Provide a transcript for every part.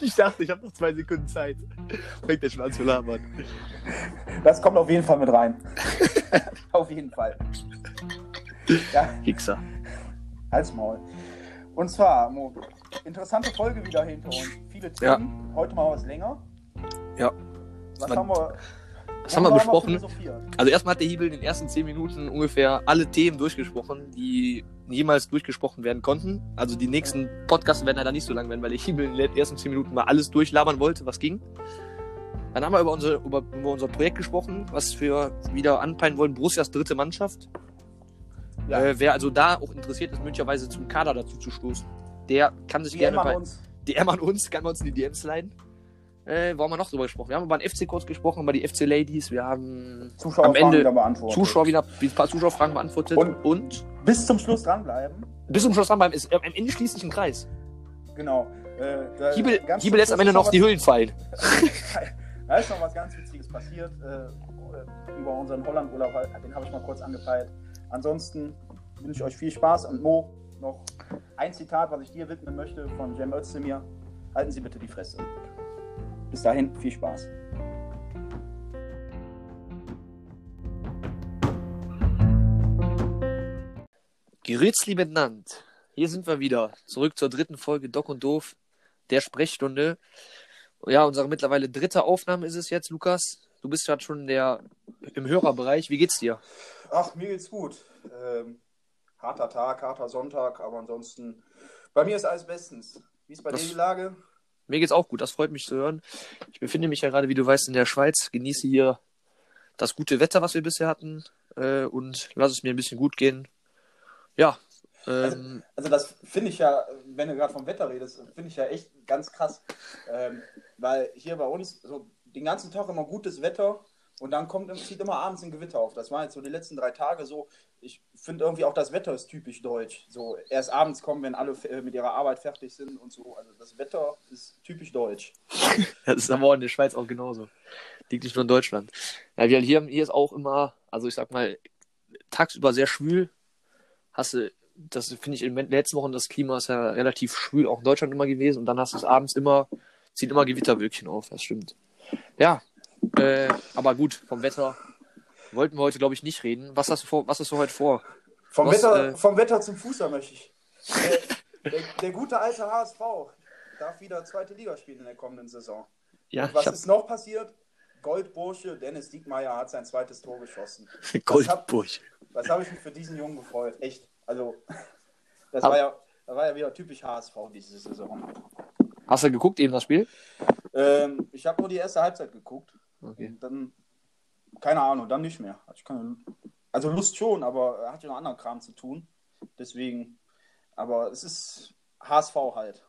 ich dachte, ich habe noch zwei Sekunden Zeit. Fängt der schon an zu labern. Das kommt auf jeden Fall mit rein. auf jeden Fall. Ja. Hickser. Halt's Maul. Und zwar, Mo, interessante Folge wieder hinter uns. Viele Themen. Ja. Heute mal was länger. Ja. Was haben wir was haben wir besprochen? Also erstmal hat der Hiebel in den ersten zehn Minuten ungefähr alle Themen durchgesprochen, die jemals durchgesprochen werden konnten. Also die nächsten Podcasts werden leider nicht so lang werden, weil Hiebel in den ersten zehn Minuten mal alles durchlabern wollte, was ging. Dann haben wir über, unsere, über, über unser Projekt gesprochen, was wir wieder anpeilen wollen. Borussias dritte Mannschaft. Ja. Äh, wer also da auch interessiert ist, möglicherweise zum Kader dazu zu stoßen, der kann sich DM gerne bei... Uns. DM an uns, kann man uns in die DMs leiten. Äh, wo haben wir noch drüber gesprochen? Wir haben über den FC kurz gesprochen, über die FC Ladies. Wir haben am Ende. Zuschauer wieder ein paar Zuschauerfragen beantwortet. Und, und, bis zum Schluss dranbleiben. Bis zum Schluss dranbleiben. Ist, äh, am Ende schließt sich ein Kreis. Genau. Äh, Hiebel, Hiebel lässt am Ende noch die Hüllen fallen. da ist noch was ganz Witziges passiert. Äh, über unseren Holland-Urlaub, den habe ich mal kurz angepeilt. Ansonsten wünsche ich euch viel Spaß und Mo, noch ein Zitat, was ich dir widmen möchte von Cem Özdemir. Halten Sie bitte die Fresse. Bis dahin, viel Spaß. Grüßli miteinander. Hier sind wir wieder. Zurück zur dritten Folge Doc und Doof, der Sprechstunde. Ja, unsere mittlerweile dritte Aufnahme ist es jetzt, Lukas. Du bist gerade schon der, im Hörerbereich. Wie geht's dir? Ach, mir geht's gut. Ähm, harter Tag, harter Sonntag, aber ansonsten, bei mir ist alles bestens. Wie ist bei das, dir die Lage? Mir geht's auch gut, das freut mich zu hören. Ich befinde mich ja gerade, wie du weißt, in der Schweiz, genieße hier das gute Wetter, was wir bisher hatten, äh, und lass es mir ein bisschen gut gehen. Ja. Also, ähm, also, also, das finde ich ja, wenn du gerade vom Wetter redest, finde ich ja echt ganz krass. Ähm, weil hier bei uns so den ganzen Tag immer gutes Wetter und dann kommt, zieht immer abends ein Gewitter auf. Das war jetzt so die letzten drei Tage so. Ich finde irgendwie auch das Wetter ist typisch deutsch. So erst abends kommen, wenn alle mit ihrer Arbeit fertig sind und so. Also das Wetter ist typisch deutsch. das ist aber in der Schweiz auch genauso. Liegt nicht nur in Deutschland. Ja, wir hier, hier ist auch immer, also ich sag mal, tagsüber sehr schwül. Hast du, das finde ich in den letzten Wochen, das Klima ist ja relativ schwül, auch in Deutschland immer gewesen. Und dann hast du es abends immer, zieht immer Gewitterwölkchen auf, das stimmt. Ja, äh, aber gut, vom Wetter wollten wir heute, glaube ich, nicht reden. Was hast du, vor, was hast du heute vor? Vom, was, Wetter, äh... vom Wetter zum Fußball möchte ich. Der, der, der, gute alte HSV darf wieder zweite Liga spielen in der kommenden Saison. Ja, Und was hab... ist noch passiert? Goldbursche, Dennis Diekmeyer hat sein zweites Tor geschossen. Goldbursche. Was habe hab ich mich für diesen Jungen gefreut? Echt. Also, das war, ja, das war ja wieder typisch HSV diese Saison. Hast du geguckt eben das Spiel? Ähm, ich habe nur die erste Halbzeit geguckt. Okay. dann, keine Ahnung, dann nicht mehr. Keine, also Lust schon, aber er hat ja noch anderen Kram zu tun. Deswegen, aber es ist HSV halt.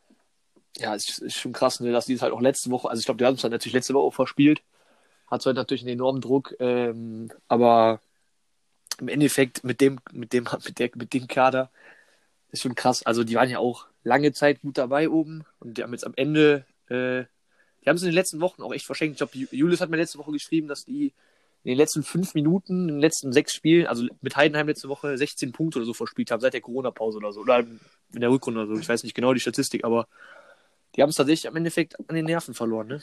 Ja, es ist schon krass, ne, dass die es halt auch letzte Woche, also ich glaube, die haben es halt natürlich letzte Woche auch verspielt. Hat halt natürlich einen enormen Druck, ähm, aber im Endeffekt mit dem, mit dem, mit der, mit dem Kader ist schon krass. Also die waren ja auch lange Zeit gut dabei oben und die haben jetzt am Ende äh, die haben es in den letzten Wochen auch echt verschenkt. Ich glaube, Julius hat mir letzte Woche geschrieben, dass die in den letzten fünf Minuten, in den letzten sechs Spielen, also mit Heidenheim letzte Woche 16 Punkte oder so verspielt haben, seit der Corona-Pause oder so. Oder in der Rückrunde oder so. Ich weiß nicht genau die Statistik, aber die haben es tatsächlich am Endeffekt an den Nerven verloren, ne?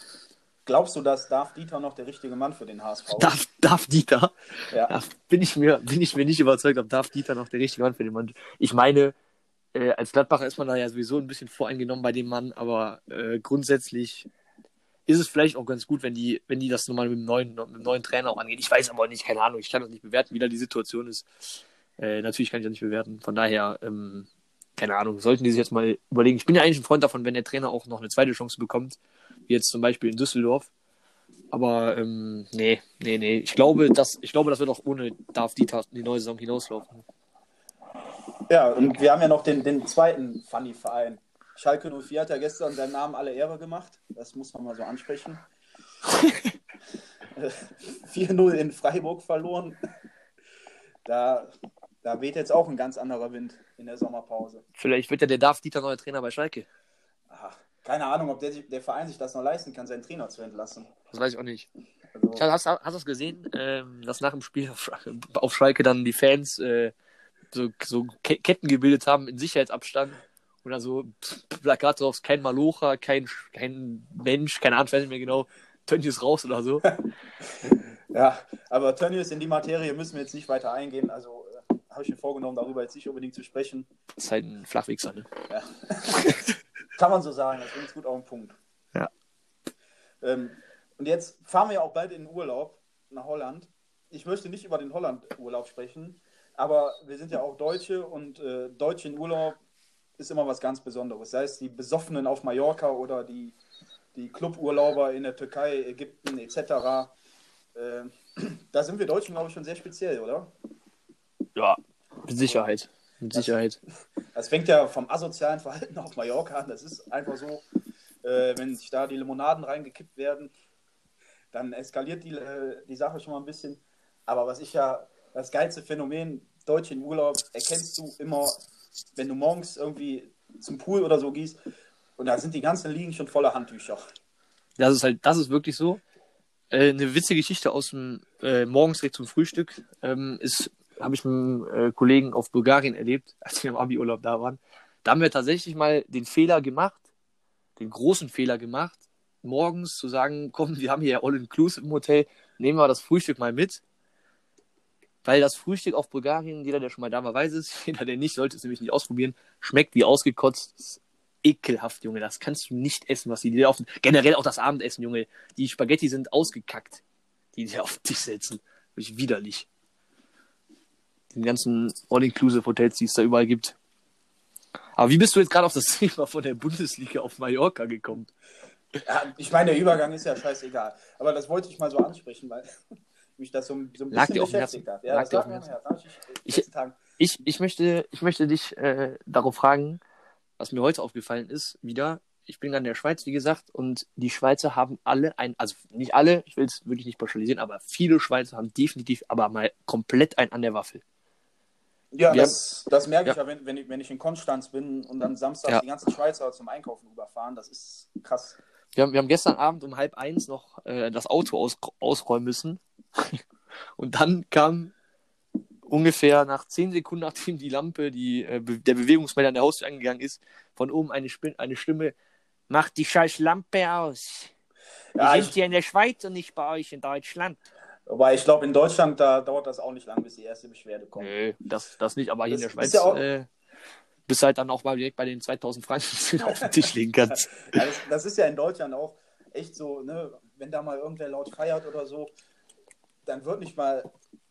Glaubst du, dass Darf Dieter noch der richtige Mann für den HSV ist? Darf, Darf Dieter? Ja. ja. bin, ich mir, bin ich mir nicht überzeugt, ob Darf Dieter noch der richtige Mann für den Mann ist. Ich meine, äh, als Gladbacher ist man da ja sowieso ein bisschen voreingenommen bei dem Mann, aber äh, grundsätzlich ist es vielleicht auch ganz gut, wenn die, wenn die das nochmal mit dem neuen, mit dem neuen Trainer auch angehen. Ich weiß aber nicht, keine Ahnung, ich kann das nicht bewerten, wie da die Situation ist. Äh, natürlich kann ich das nicht bewerten. Von daher, ähm, keine Ahnung, sollten die sich jetzt mal überlegen. Ich bin ja eigentlich ein Freund davon, wenn der Trainer auch noch eine zweite Chance bekommt, wie jetzt zum Beispiel in Düsseldorf. Aber ähm, nee, nee, nee. Ich glaube, das, ich glaube, das wird auch ohne Darf Dieter die neue Saison hinauslaufen. Ja, und wir haben ja noch den, den zweiten Funny-Verein. Schalke 04 hat ja gestern seinen Namen alle Ehre gemacht. Das muss man mal so ansprechen. 4-0 in Freiburg verloren. Da, da weht jetzt auch ein ganz anderer Wind in der Sommerpause. Vielleicht wird ja der Darf Dieter neuer Trainer bei Schalke. Ach, keine Ahnung, ob der, der Verein sich das noch leisten kann, seinen Trainer zu entlassen. Das weiß ich auch nicht. Also, hast, hast du es gesehen, ähm, dass nach dem Spiel auf, auf Schalke dann die Fans äh, so, so Ketten gebildet haben in Sicherheitsabstand da so Plakat drauf, kein Malocha, kein, kein Mensch, keine Ahnung, weiß nicht mehr genau, Tönnies raus oder so. ja, aber Tönnies in die Materie müssen wir jetzt nicht weiter eingehen, also äh, habe ich mir vorgenommen, darüber jetzt nicht unbedingt zu sprechen. Das ist halt ein Flachwichser, ne? Ja. Kann man so sagen, das bringt gut auf den Punkt. Ja. Ähm, und jetzt fahren wir ja auch bald in den Urlaub nach Holland. Ich möchte nicht über den Holland-Urlaub sprechen, aber wir sind ja auch Deutsche und äh, Deutsche in Urlaub ist immer was ganz Besonderes. Sei es die Besoffenen auf Mallorca oder die, die Cluburlauber in der Türkei, Ägypten etc. Äh, da sind wir Deutschen, glaube ich, schon sehr speziell, oder? Ja, mit Sicherheit. Mit Sicherheit. Das, das fängt ja vom asozialen Verhalten auf Mallorca an. Das ist einfach so, äh, wenn sich da die Limonaden reingekippt werden, dann eskaliert die, äh, die Sache schon mal ein bisschen. Aber was ich ja, das geilste Phänomen, Deutsche in Urlaub, erkennst du immer, wenn du morgens irgendwie zum Pool oder so gehst und da sind die ganzen Liegen schon voller Handtücher. Das ist halt, das ist wirklich so. Äh, eine witzige Geschichte aus dem äh, morgens direkt zum Frühstück ähm, ist, habe ich mit einem äh, Kollegen auf Bulgarien erlebt, als wir im Abi-Urlaub da waren. Da haben wir tatsächlich mal den Fehler gemacht, den großen Fehler gemacht, morgens zu sagen, komm, wir haben hier ja All-Inclusive im Hotel, nehmen wir das Frühstück mal mit. Weil das Frühstück auf Bulgarien, jeder, der schon mal da war, weiß es, jeder, der nicht, sollte es nämlich nicht ausprobieren, schmeckt wie ausgekotzt. Ekelhaft, Junge. Das kannst du nicht essen, was die dir auf Generell auch das Abendessen, Junge. Die Spaghetti sind ausgekackt, die dir auf den Tisch setzen. Wirklich widerlich. Den ganzen All-Inclusive-Hotels, die es da überall gibt. Aber wie bist du jetzt gerade auf das Thema von der Bundesliga auf Mallorca gekommen? Ja, ich meine, der Übergang ist ja scheißegal. Aber das wollte ich mal so ansprechen, weil mich das so, so ein bisschen beschäftigt hat. Ja, lag das lag mir ich, ich, ich, ich, möchte, ich möchte dich äh, darauf fragen, was mir heute aufgefallen ist, wieder. Ich bin an der Schweiz, wie gesagt, und die Schweizer haben alle ein, also nicht alle, ich will es wirklich nicht pauschalisieren, aber viele Schweizer haben definitiv aber mal komplett ein an der Waffel. Ja, das, das, merke ich ja, wenn, wenn, ich, wenn ich in Konstanz bin und dann Samstag ja. die ganzen Schweizer zum Einkaufen überfahren. Das ist krass. Wir haben, wir haben gestern Abend um halb eins noch äh, das Auto aus, ausräumen müssen. und dann kam ungefähr nach zehn Sekunden, nachdem die Lampe, die, äh, der Bewegungsmelder an der Haustür angegangen ist, von oben eine, eine Stimme: Mach die scheiß Lampe aus. Wir ja, sind hier in der Schweiz und nicht bei euch in Deutschland. Aber ich glaube, in Deutschland, da dauert das auch nicht lang, bis die erste Beschwerde kommt. Nee, das, das nicht, aber hier das in der Schweiz ja auch... äh, bis halt dann auch mal direkt bei den 2000 Franken auf den Tisch legen kannst. ja, das, das, ist ja in Deutschland auch echt so, ne, wenn da mal irgendwer laut feiert oder so, dann wird nicht mal,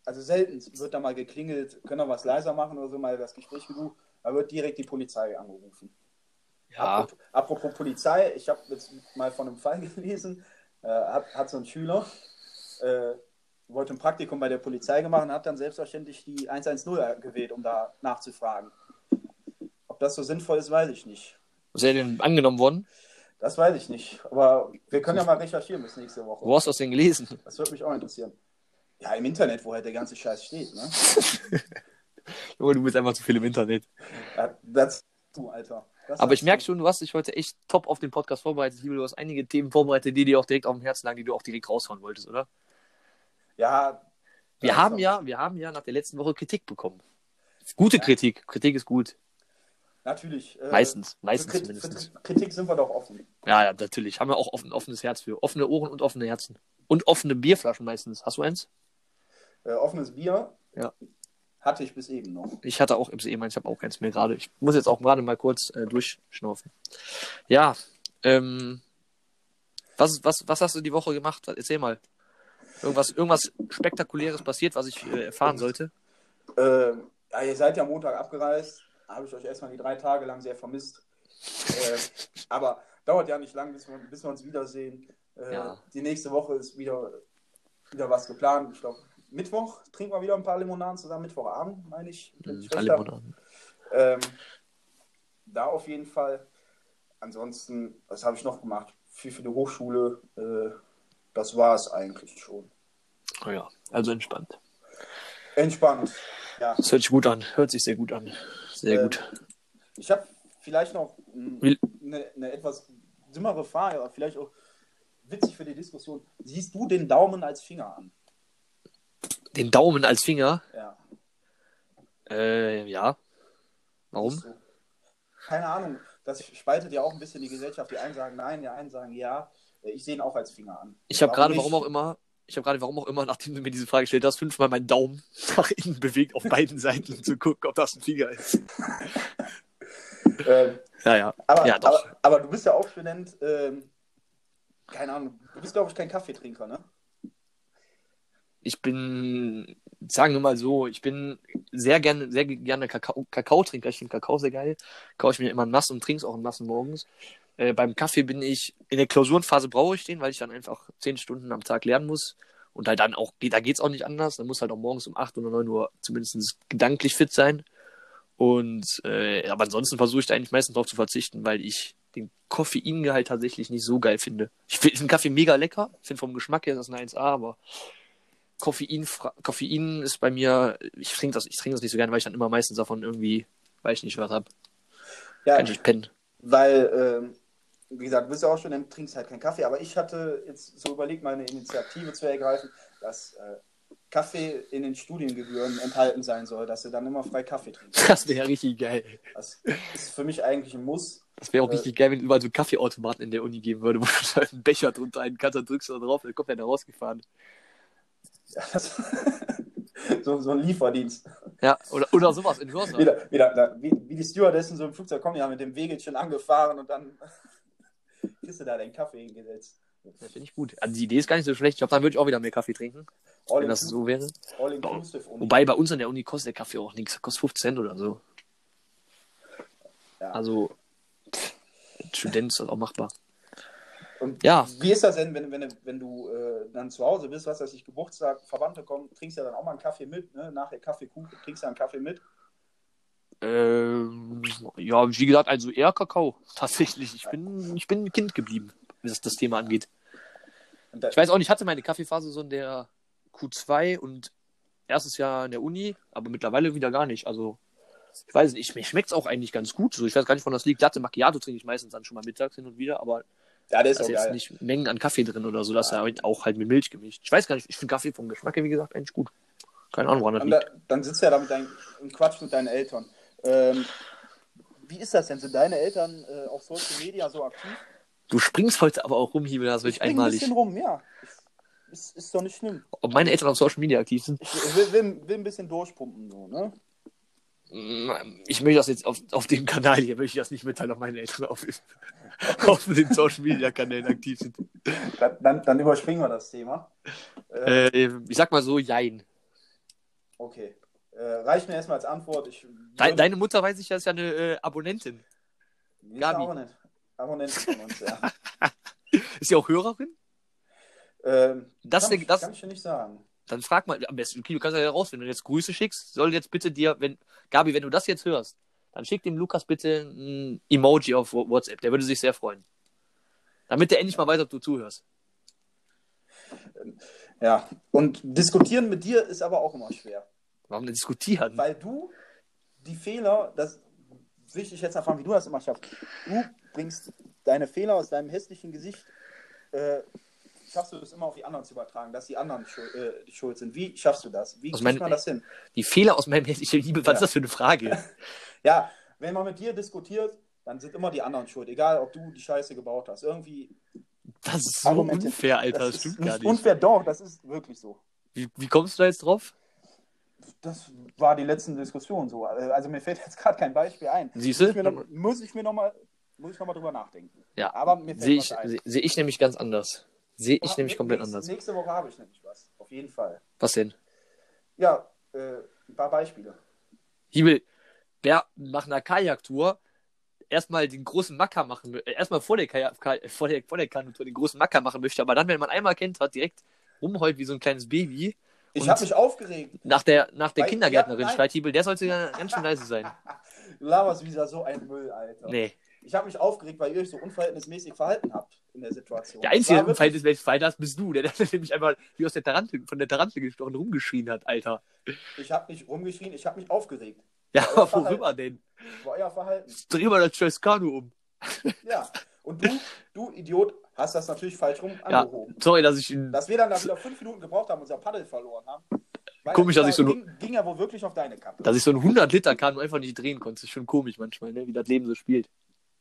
also selten wird da mal geklingelt, können wir was leiser machen oder so, mal das Gespräch gesucht, da wird direkt die Polizei angerufen. Ja. Apropos, apropos Polizei, ich habe jetzt mal von einem Fall gelesen, äh, hat, hat so ein Schüler, äh, wollte ein Praktikum bei der Polizei gemacht und hat dann selbstverständlich die 110 gewählt, um da nachzufragen. Ob das so sinnvoll ist, weiß ich nicht. Ist er denn angenommen worden? Das weiß ich nicht. Aber wir können ja mal recherchieren bis nächste Woche. Wo hast du das denn gelesen? Das würde mich auch interessieren. Ja, im Internet, wo halt der ganze Scheiß steht, ne? Junge, du bist einfach zu viel im Internet. Ja, das du, Alter. Das Aber ich merke schon, du hast dich heute echt top auf den Podcast vorbereitet. Du hast einige Themen vorbereitet, die dir auch direkt auf dem Herzen lagen, die du auch direkt raushauen wolltest, oder? Ja. Wir haben ja, wir haben ja nach der letzten Woche Kritik bekommen. Gute ja. Kritik. Kritik ist gut. Natürlich. Äh, meistens, meistens Kritik, zumindest. Kritik sind wir doch offen. Ja, ja, natürlich. Haben wir auch offen, offenes Herz für. Offene Ohren und offene Herzen. Und offene Bierflaschen meistens. Hast du eins? Äh, offenes Bier? Ja. Hatte ich bis eben noch. Ich hatte auch bis eben eins. Ich habe auch keins mehr gerade. Ich muss jetzt auch gerade mal kurz äh, durchschnaufen. Ja, ähm, was, was, was hast du die Woche gemacht? Erzähl mal. Irgendwas, irgendwas Spektakuläres passiert, was ich äh, erfahren sollte? Äh, ja, ihr seid ja Montag abgereist. Habe ich euch erstmal die drei Tage lang sehr vermisst. äh, aber dauert ja nicht lang, bis wir, bis wir uns wiedersehen. Äh, ja. Die nächste Woche ist wieder, wieder was geplant. Ich glaube, Mittwoch trinken wir wieder ein paar Limonaden zusammen. Mittwochabend, meine ich. Ein paar Limonaden. Ähm, da auf jeden Fall. Ansonsten, was habe ich noch gemacht? Viel für die Hochschule. Äh, das war es eigentlich schon. Oh ja, also entspannt. Entspannt, ja. Das hört sich gut an. Hört sich sehr gut an. Sehr äh, gut. Ich habe vielleicht noch eine, eine etwas dümmere Frage, aber vielleicht auch witzig für die Diskussion. Siehst du den Daumen als Finger an? Den Daumen als Finger? Ja. Äh, ja. Warum? Keine Ahnung. Das spaltet ja auch ein bisschen die Gesellschaft. Die einen sagen nein, die einen sagen ja. Ich sehe ihn auch als Finger an. Ich habe gerade, warum auch immer, ich habe gerade, warum auch immer, nachdem du mir diese Frage gestellt hast, fünfmal meinen Daumen nach innen bewegt auf beiden Seiten, um zu gucken, ob das ein Finger ist. Ähm, Ja, ja. aber, ja, aber, aber du bist ja auch Student. Ähm, keine Ahnung. Du bist, glaube ich, kein Kaffeetrinker, ne? Ich bin, sagen wir mal so, ich bin sehr gerne, sehr gerne Kakao, Kakaotrinker. Ich finde Kakao sehr geil. Kaufe ich mir immer nass und trinke es auch in nassen morgens. Äh, beim Kaffee bin ich, in der Klausurenphase brauche ich den, weil ich dann einfach zehn Stunden am Tag lernen muss. Und halt dann auch, da geht's auch nicht anders. Dann muss halt auch morgens um 8 oder 9 Uhr zumindest gedanklich fit sein. Und äh, aber ansonsten versuche ich da eigentlich meistens darauf zu verzichten, weil ich den Koffeingehalt tatsächlich nicht so geil finde. Ich finde den Kaffee mega lecker. Ich finde vom Geschmack her ist das eine 1A, aber Koffein, Koffein ist bei mir, ich trinke das, ich trinke das nicht so gerne, weil ich dann immer meistens davon irgendwie, weiß ich nicht, was hab. Ja, Kann ich nicht pennen. weil, ähm, wie gesagt, du bist ja auch Student, trinkst halt keinen Kaffee. Aber ich hatte jetzt so überlegt, meine Initiative zu ergreifen, dass äh, Kaffee in den Studiengebühren enthalten sein soll, dass du dann immer frei Kaffee trinkst. Das wäre richtig geil. Das ist für mich eigentlich ein Muss. Das wäre auch Äh, richtig geil, wenn es überall so Kaffeeautomaten in der Uni geben würde, wo du halt einen Becher drunter einen kannst, dann drückst du da drauf, dann kommt der da rausgefahren. Ja, das, so, so ein Lieferdienst. Ja, oder, oder sowas in Hörsaal. Wieder, wieder, da, wie, wie die Stewardessen so im Flugzeug kommen, ja mit dem Wegelchen angefahren und dann kriegst du da deinen Kaffee hingesetzt. Das finde ich gut. Also die Idee ist gar nicht so schlecht. Ich glaube, dann würde ich auch wieder mehr Kaffee trinken, All, wenn das so wäre. Wobei bei uns an der Uni kostet der Kaffee auch nichts. Kostet 15 Cent oder so. Ja. Also, pff, Student ist das auch machbar. Und Ja. wie ist das denn, wenn, wenn, wenn du äh, dann zu Hause bist, was weiß ich, Geburtstag, Verwandte kommen, trinkst ja dann auch mal einen Kaffee mit, ne? nachher Kaffee, Kuchen, trinkst ja einen Kaffee mit. Ähm, ja, wie gesagt, also eher Kakao. Tatsächlich. Ich bin, ich bin ein Kind geblieben, was das Thema angeht. Da, Ich weiß auch nicht, ich hatte meine Kaffeephase so in der Q2 und erstes Jahr in der Uni, aber mittlerweile wieder gar nicht. Also, ich weiß nicht, mir schmeckt es auch eigentlich ganz gut. So, ich weiß gar nicht, von das liegt. Latte Macchiato trinke ich meistens dann schon mal mittags hin und wieder, aber ja, der ist da ist jetzt geil. nicht Mengen an Kaffee drin oder so. Das ist ja auch halt mit Milch gemischt. Ich weiß gar nicht, ich finde Kaffee vom Geschmack her, wie gesagt, eigentlich gut. Keine Ahnung, woran das Und liegt. da, dann sitzt du ja da mit deinen, und Quatsch mit deinen Eltern. Ähm, wie ist das denn? Sind deine Eltern äh, auf Social Media so aktiv? Du springst heute aber auch rum, Hiebel, das wirklich Ich bring ein einmalig. bisschen rum, ja. Ist, ist doch nicht schlimm. Ob meine Eltern auf Social Media aktiv sind? Ich will, will, will ein bisschen durchpumpen, so, ne? Ich möchte das jetzt auf, auf dem Kanal hier, möchte ich das nicht mitteilen, ob meine Eltern auf, auf den Social Media Kanälen aktiv sind. Dann, dann, überspringen wir das Thema. Äh, ich sag mal so, jein. okay. Äh, reicht mir erstmal als Antwort. Ich Deine, würde- deine Mutter weiß ich, ja, ist ja eine äh, Abonnentin. Die Gabi. Abonnent. Abonnentin von uns, ja. Ist sie auch Hörerin? ähm, Das, kann, ich- das, kann ich dir nicht sagen. dann frag mal, am besten, du kannst ja heraus, wenn du jetzt Grüße schickst, soll jetzt bitte dir, wenn, Gabi, wenn du das jetzt hörst, dann schick dem Lukas bitte ein Emoji auf WhatsApp, der würde sich sehr freuen. Damit der endlich mal weiß, ob du zuhörst. Ja. Und diskutieren mit dir ist aber auch immer schwer. Warum denn diskutieren? Weil du die Fehler, das will ich jetzt erfahren, wie du das immer schaffst. Du bringst deine Fehler aus deinem hässlichen Gesicht, äh, schaffst du es immer auf die anderen zu übertragen, dass die anderen schuld, äh, die schuld sind. Wie schaffst du das? Wie kriegt meinen- man das hin? Die Fehler aus meinem hässlichen Liebe, was Ja. ist das für eine Frage? Ja, wenn man mit dir diskutiert, dann sind immer die anderen schuld, egal ob du die Scheiße gebaut hast. Irgendwie. Das ist so Argumente- unfair, Alter, das, ist stimmt gar nicht. unfair, doch, das ist wirklich so. Wie, wie kommst du da jetzt drauf? Das war die letzten Diskussionen so. Also mir fällt jetzt gerade kein Beispiel ein. Siehst du? muss ich mir noch mal, muss ich noch mal drüber nachdenken. Ja. Aber mir fällt Sehe ich, ein. ich nämlich ganz anders. Sehe ich nämlich nä- komplett nächste, anders. Nächste Woche habe ich nämlich was. Auf jeden Fall. Was denn? Ja, äh, ein paar Beispiele. Hiebel, wer nach einer Kajaktour erstmal den großen Macker machen mö- äh, erstmal vor der, Kajak, Ka- vor der, vor der Kanutour den großen Macker machen möchte, aber dann, wenn man einmal kennt hat, direkt rumheult wie so ein kleines Baby. Ich habe mich aufgeregt. Nach der, nach der Weil- Kindergärtnerin ja, nein. schreit Hiebel, der sollte ja ganz schön leise sein. Du laberst wieder so ein Müll, Alter. Nee. Ich habe mich aufgeregt, weil ihr euch so unverhältnismäßig verhalten habt in der Situation. Der einzige, der wirklich- Verhältnismäßig Fighter hast, bist du, der, der nämlich einfach wie aus der Tarantel, von der Tarantel gestochen rumgeschrien hat, Alter. Ich habe nicht rumgeschrien, ich habe mich aufgeregt. Ja, aber Verhalten. worüber denn? War euer Verhalten. Dreh mal das scheiß Kanu um. Ja. Und du, du Idiot, hast das natürlich falsch rum Ja, angehoben. sorry, dass ich. Dass wir dann da wieder fünf Minuten gebraucht haben, unser Paddel verloren haben. Komisch, dass ich so ging, ein, ging ja wohl wirklich auf deine Kappe. dass ich so ein 100 Liter Kanu einfach nicht drehen konnte. Das ist schon komisch manchmal, ne? wie das Leben so spielt.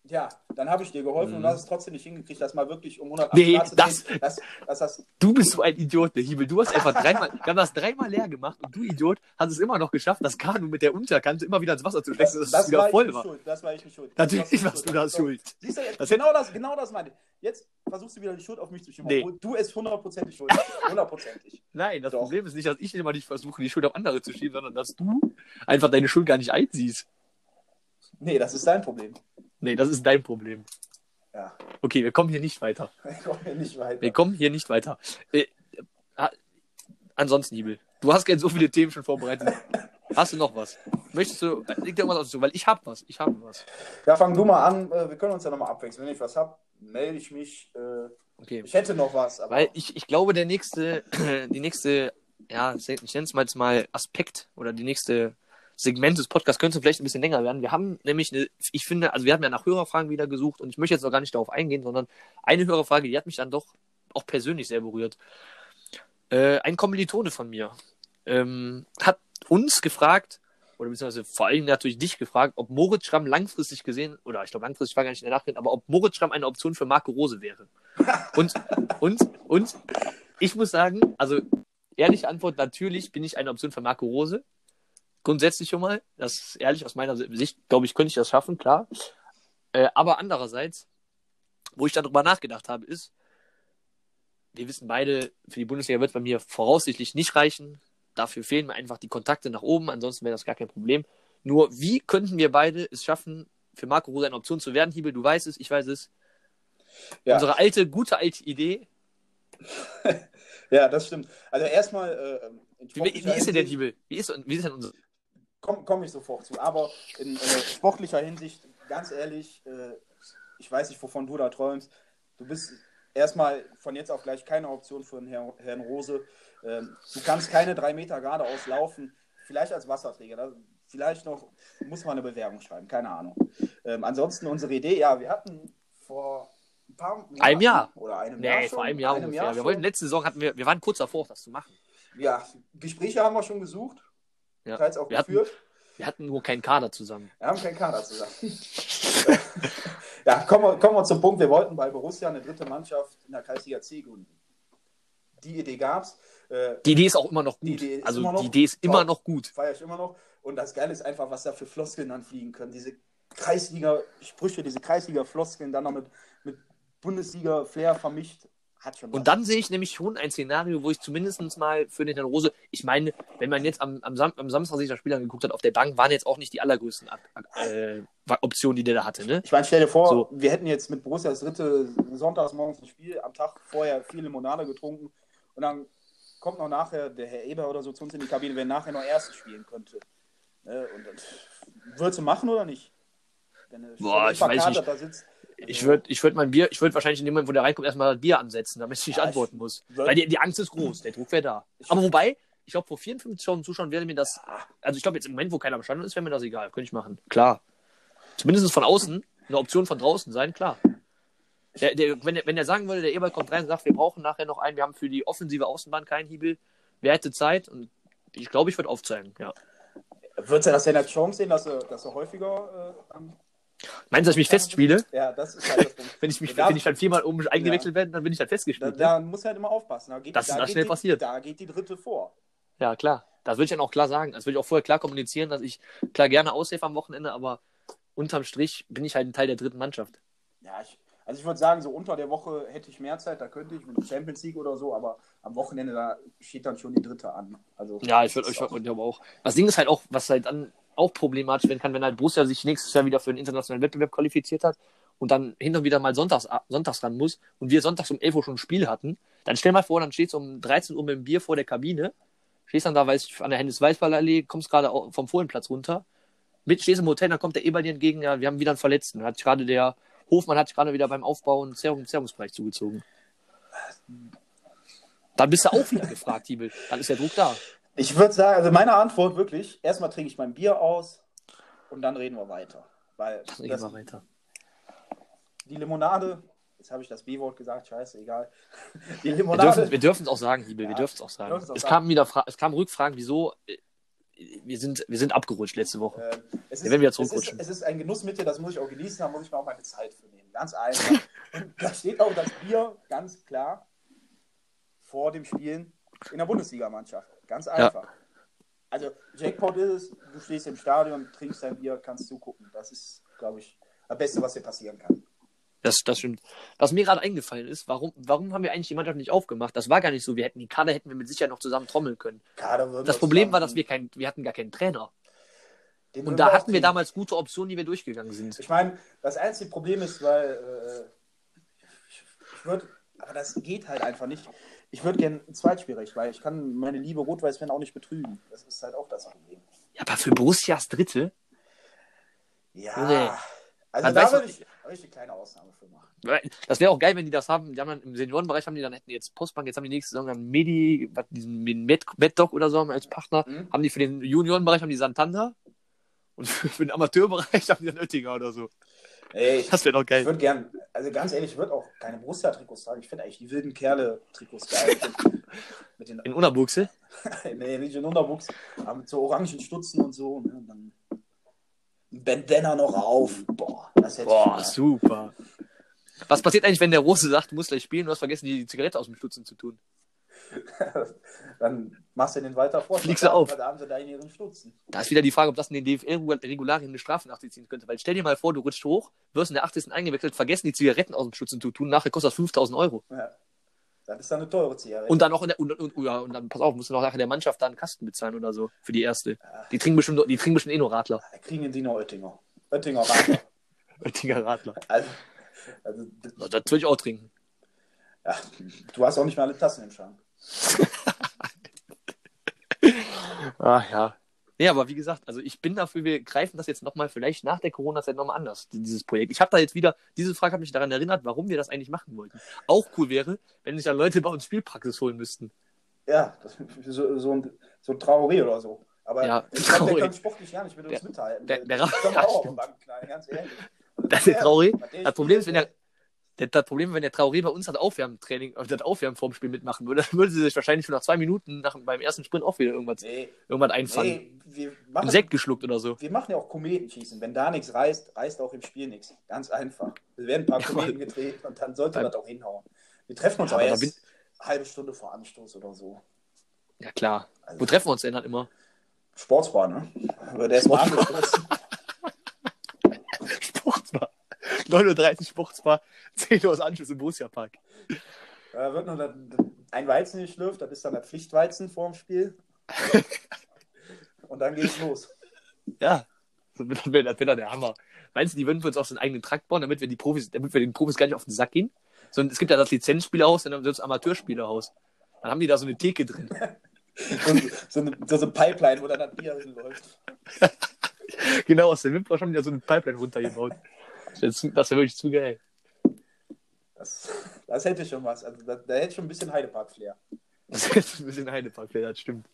Ja, dann habe ich dir geholfen Mhm. und du hast es trotzdem nicht hingekriegt, das mal wirklich um 100 Nee, Grad zu das- drehen. Das, das, das, Du bist so ein Idiot, der Hiebel. Du hast einfach dreimal, wir haben das dreimal leer gemacht und du Idiot hast es immer noch geschafft, das Kanu mit der Unterkante immer wieder ins Wasser zu stecken, dass es wieder voll nicht war. schuld. Das war ich nicht schuld. Natürlich warst du da schuld. Siehst du, jetzt, Das genau, das, genau das meine ich. Jetzt versuchst du wieder die Schuld auf mich zu schieben, Nee. obwohl du es hundertprozentig schuld bist. Hundertprozentig. Nein, das Doch. Problem ist nicht, dass ich immer nicht versuche, die Schuld auf andere zu schieben, sondern dass du einfach deine Schuld gar nicht einsiehst. Nee, das ist dein Problem. Nee, das ist dein Problem. Ja, Okay, wir kommen hier nicht weiter. ich komme hier nicht weiter. Wir kommen hier nicht weiter. Äh, äh, ansonsten, Hiebel, du hast gerne so viele Themen schon vorbereitet. Hast du noch was? Möchtest du, liegt dir irgendwas auf zu? Weil ich hab was, ich habe was. Ja, fang du mal an. Äh, Wir können uns ja nochmal abwechseln. Wenn ich was habe, melde ich mich. Äh, Okay. Ich hätte noch was, aber Weil ich, ich glaube, der nächste, die nächste, ja, ich nenne es mal jetzt mal Aspekt oder die nächste Segment des Podcasts könnte vielleicht ein bisschen länger werden. Wir haben nämlich eine, ich finde, also wir haben ja nach Hörerfragen wieder gesucht und ich möchte jetzt auch gar nicht darauf eingehen, sondern eine Hörerfrage, die hat mich dann doch auch persönlich sehr berührt. Äh, ein Kommilitone von mir ähm, hat uns gefragt, oder beziehungsweise vor allem natürlich dich gefragt, ob Moritz Schramm langfristig gesehen, oder ich glaube langfristig war gar nicht in der Nachricht, aber ob Moritz Schramm eine Option für Marco Rose wäre. Und, und, und ich muss sagen, also ehrliche Antwort, natürlich bin ich eine Option für Marco Rose. Grundsätzlich schon mal. Das ist ehrlich aus meiner Sicht, glaube ich, könnte ich das schaffen, klar. Äh, aber andererseits, wo ich darüber nachgedacht habe, ist, wir wissen beide, für die Bundesliga wird bei mir voraussichtlich nicht reichen. Dafür fehlen mir einfach die Kontakte nach oben, ansonsten wäre das gar kein Problem. Nur, wie könnten wir beide es schaffen, für Marco Rose eine Option zu werden? Hiebel, du weißt es, ich weiß es. Ja. Unsere alte, gute alte Idee. ja, das stimmt. Also erstmal. Äh, in Wie, wie ist denn der Hiebel? Wie ist, wie ist denn unser. Komme komm ich sofort zu. Aber in äh, sportlicher Hinsicht, ganz ehrlich, äh, ich weiß nicht, wovon du da träumst. Du bist erstmal von jetzt auf gleich keine Option für den Herrn, Herrn Rose. Ähm, du kannst keine drei Meter geradeaus laufen. Vielleicht als Wasserträger. Da, vielleicht noch, muss man eine Bewerbung schreiben, keine Ahnung. Ähm, ansonsten unsere Idee, ja, wir hatten vor ein paar Monaten Einem Jahr. oder einem Jahr. Nee, schon, vor einem Jahr ungefähr. wir schon. wollten letzte Saison hatten wir, wir waren kurz davor, das zu machen. Ja, Gespräche haben wir schon gesucht. Ja. Teils auch Wir hatten- geführt. Wir hatten nur keinen Kader zusammen. Wir haben keinen Kader zusammen. ja, kommen wir, kommen wir zum Punkt. Wir wollten bei Borussia eine dritte Mannschaft in der Kreisliga C gründen. Die Idee gab es. Äh, Die Idee ist auch immer noch Die gut. Ist also noch die Idee ist immer noch gut. Feiere ich immer noch. Und das Geile ist einfach, was da für Floskeln dann fliegen können. Diese Kreisliga-Sprüche, diese Kreisliga-Floskeln, dann noch mit, mit Bundesliga-Flair vermischt. Hat schon was. Und dann sehe ich nämlich schon ein Szenario, wo ich zumindest mal für den Herrn Rose, ich meine, wenn man jetzt am, am, Sam am Samstag sich das Spiel angeguckt hat, auf der Bank waren jetzt auch nicht die allergrößten Ab äh, Optionen, die der da hatte. Ne? Ich meine, stell dir vor, So. wir hätten jetzt mit Borussia das dritte sonntags morgens ein Spiel, am Tag vorher viel Limonade getrunken und dann kommt noch nachher der Herr Eber oder so zu uns in die Kabine, wer nachher noch erstes spielen könnte. Ne? Und dann, würdest du machen oder nicht? Wenn du Boah, ich weiß nicht. Da sitzt, Ich würde ich würd mein Bier, ich würde wahrscheinlich in dem Moment, wo der reinkommt, erstmal das Bier ansetzen, damit ich nicht Ja, ich antworten muss. Weil die, die Angst ist groß, der Druck wäre da. Aber wobei, ich glaube, vor 54.000 Zuschauern wäre mir das, also ich glaube, jetzt im Moment, wo keiner bestanden ist, wäre mir das egal. Könnte ich machen. Klar. Zumindest von außen, eine Option von draußen sein, klar. Der, der, wenn, der, wenn der sagen würde, der Eberl kommt rein und sagt, wir brauchen nachher noch einen, wir haben für die offensive Außenbahn keinen Hiebel, wer hätte Zeit? Und ich glaube, ich würde aufzeigen, ja. Würdest du das denn als Chance sehen, dass er, dass er häufiger äh, am. Meinst du, dass ich mich festspiele? Ja, das ist halt das Ding. Wenn ich mich, Da- wenn ich dann viermal oben eingewechselt werde, dann bin ich halt Da, festgespielt. ne? da muss er halt immer aufpassen. Da geht, Das da ist da schnell die, passiert. Da geht die dritte vor. Ja, klar. Das würde ich dann auch klar sagen. Das würde ich auch vorher klar kommunizieren, dass ich klar gerne aushelfe am Wochenende, aber unterm Strich bin ich halt ein Teil der dritten Mannschaft. Ja, ich, also ich würde sagen, so unter der Woche hätte ich mehr Zeit, da könnte ich mit Champions League oder so, aber am Wochenende, da steht dann schon die dritte an. Also, Ja, ich würde euch auch. Das Ding ist halt auch, was halt dann auch problematisch werden kann, wenn halt Borussia sich nächstes Jahr wieder für einen internationalen Wettbewerb qualifiziert hat und dann hin und wieder mal sonntags, sonntags ran muss und wir sonntags um 11 Uhr schon ein Spiel hatten, dann stell mal vor, dann stehst du um 13 Uhr mit dem Bier vor der Kabine, stehst dann da, weiß an der Hennes-Weißball-Allee, kommst gerade vom Fohlenplatz runter, mit stehst im Hotel, dann kommt der Eber dir entgegen, ja, wir haben wieder einen Verletzten. Hat gerade der Hofmann hat gerade wieder beim Aufbau einen Zerrung, Zerrungsbereich zugezogen. Dann bist du auch wieder gefragt, Tibel. Dann ist der Druck da. Ich würde sagen, also meine Antwort wirklich, erstmal trinke ich mein Bier aus und dann reden wir weiter. Weil Dann das, gehen wir weiter. die Limonade, Jetzt habe ich das B-Wort gesagt, scheiße, egal. Die Wir Limonade. dürfen, wir dürfen es auch sagen, Hiebel, wir Ja, dürfen es auch sagen. es auch es sagen. kamen wieder Fra es kamen Rückfragen, wieso äh, wir sind, wir sind abgerutscht letzte Woche. Ähm, es, Wir werden wieder es, ist, zurückrutschen. es ist ein Genuss mit dir, das muss ich auch genießen, da muss ich mir auch meine Zeit für nehmen. Ganz einfach. Und da steht auch das Bier ganz klar vor dem Spielen in der Bundesligamannschaft. Ganz einfach. Also Jackpot ist es, du stehst im Stadion, trinkst dein Bier, kannst zugucken. Das ist, glaube ich, das Beste, was dir passieren kann. Das, das stimmt. Was mir gerade eingefallen ist, warum, warum haben wir eigentlich die Mannschaft nicht aufgemacht? Das war gar nicht so. Wir hätten die Kader hätten wir mit Sicherheit noch zusammen trommeln können. Das Problem war, dass wir kein, wir hatten gar keinen Trainer. den Und da hatten wir damals gute Optionen, die wir durchgegangen sind. Ich meine, das einzige Problem ist, weil äh, ich würde, aber das geht halt einfach nicht. Ich würde gerne ein Zweitspielrecht, weil ich kann meine liebe Rot-Weiß-Fan auch nicht betrügen. Das ist halt auch das Problem. Ja, aber für Borussias Dritte, Ja. Nee. Also Also da würde ich, würd ich eine kleine Ausnahme für machen. das wäre auch geil, wenn die das haben. Die haben dann im Seniorenbereich haben die dann hätten jetzt Postbank, jetzt haben die nächste Saison dann Medi, was, diesen Med, Meddoc oder so als Partner. Mhm. Haben die für den Juniorenbereich haben die Santander und für den Amateurbereich haben die dann Oettinger oder so. Ey, ich, Das wäre doch ich geil. würde gern, also ganz ehrlich, ich würde auch keine Borussia-Trikots tragen. Ich finde eigentlich die wilden Kerle-Trikots geil. Mit den, In Unterbuchse? nee, nicht in Unterwuchs, aber mit so orangen Stutzen und so. Ne? Und dann ein Bandana noch auf. Boah, das hätte Boah, ich super. Was passiert eigentlich, wenn der Rose sagt, du musst gleich spielen, du hast vergessen, die Zigarette aus dem Stutzen zu tun? Dann machst du den weiter vor. Fliegst du auf. Da haben sie da in ihren Stutzen. Da ist wieder die Frage, ob das in den DFL-Regularien eine Strafe nach sich ziehen könnte. Weil stell dir mal vor, du rutscht hoch, wirst in der 80. eingewechselt, vergessen die Zigaretten aus dem Stutzen zu tun, nachher kostet das 5000 Euro. Ja. Das ist dann eine teure Zigarette. Und dann noch in der, und, und, ja, und dann, pass auf, musst du noch nachher der Mannschaft da einen Kasten bezahlen oder so, für die erste. Die trinken bestimmt, die trinken bestimmt eh nur Radler. Da kriegen die noch Oettinger. Oettinger Radler. Oettinger Radler. Also, also, Das würde ich auch trinken. ja, du hast auch nicht mal alle Tassen im Schrank. Ah, ja. Nee, aber wie gesagt, also ich bin dafür, wir greifen das jetzt nochmal, vielleicht nach der Corona-Zeit nochmal anders, dieses Projekt. Ich habe da jetzt wieder, diese Frage hat mich daran erinnert, warum wir das eigentlich machen wollten. Auch cool wäre, wenn sich dann Leute bei uns Spielpraxis holen müssten. Ja, das, so, so ein, so ein Traoré oder so. Aber Ja, ich Traoré. der kann sportlich gar nicht mit uns Der- mithalten. der- der- kann ja, auch auf der Bank knallen, ganz ehrlich. Das ist der der Das Problem ist, wenn der, der, das Problem, wenn der Traoré bei uns das Aufwärmtraining, äh, das Aufwärmen vorm Spiel mitmachen würde, dann würde sie sich wahrscheinlich schon nach zwei Minuten nach, beim ersten Sprint auch wieder irgendwas, Nee, irgendwas einfangen. nee, machen, Sekt geschluckt oder so. wir machen ja auch Kometenschießen. Wenn da nichts reißt, reißt auch im Spiel nichts. Ganz einfach. Wir werden ein paar Ja, Kometen gedreht und dann sollte das auch hinhauen. Wir treffen uns Ja, aber erst bin- eine halbe Stunde vor Anstoß oder so. Ja, klar. Also- Wo treffen wir uns denn dann immer? Sportsbar, ne? Aber der ist mal angestoßen. Sportsbar. 9.30 Uhr Sportsbar, 10 Uhr ist Anschluss im Borussia Park. Da wird noch ein Weizen geschlürft, das ist dann das Pflichtweizen vorm Spiel. Und dann geht's los. Ja, das wäre wär doch der Hammer. Meinst du, die würden für uns auch so einen eigenen Trakt bauen, damit wir, die Profis, damit wir den Profis gar nicht auf den Sack gehen? Sondern es gibt ja das Lizenzspielerhaus und dann das Amateurspielerhaus. Dann haben die da so eine Theke drin. So, so, eine, so eine Pipeline, wo dann das Bier hinläuft. genau, aus der Wimper haben die da so eine Pipeline runtergebaut. Das wäre das wirklich zu geil. Das, das hätte schon was. Also da, da hätte schon ein bisschen Heidepark-Flair. Das jetzt ein bisschen Heidepark, das stimmt.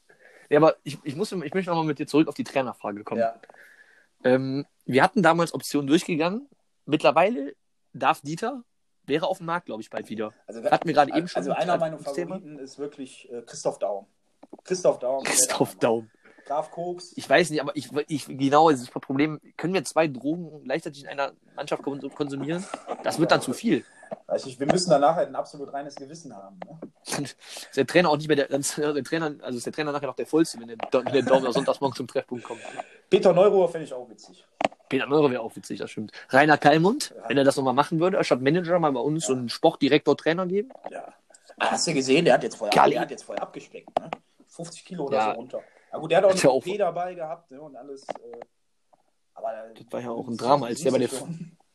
Ja, aber ich, ich, muss, ich möchte nochmal mit dir zurück auf die Trainerfrage kommen. Ja. Ähm, wir hatten damals Optionen durchgegangen. Mittlerweile darf Dieter, wäre auf dem Markt, glaube ich, bald wieder. Also, Hatten wir gerade eben schon Also einer meiner Thema. Favoriten ist wirklich äh, Christoph Daum. Christoph Daum. Christoph Daum. Graf Koks. Ich weiß nicht, aber ich, ich genau, das Problem. Können wir zwei Drogen gleichzeitig in einer Mannschaft kon- konsumieren? Das wird dann zu viel. Weiß ich, wir müssen danach halt ein absolut reines Gewissen haben. Ne? Ist der Trainer auch nicht mehr der, der Trainer, also ist der Trainer nachher noch der vollste, wenn der, wenn der Daumen sonntags morgen zum Treffpunkt kommt. Peter Neuruhr finde ich auch witzig. Peter Neurer wäre auch witzig, das stimmt. Rainer Kallmund, wenn er das nochmal machen würde, statt Manager mal bei uns so einen Sportdirektor Trainer geben. Ja. Ah, Hast du gesehen, der hat jetzt voll, der hat jetzt voll abgespeckt. Ne? 50 Kilo oder Ja. so runter. Na gut, der hat auch ja einen OP dabei gehabt ne? und alles. Äh, aber Das war ja auch ein Drama, als der bei der,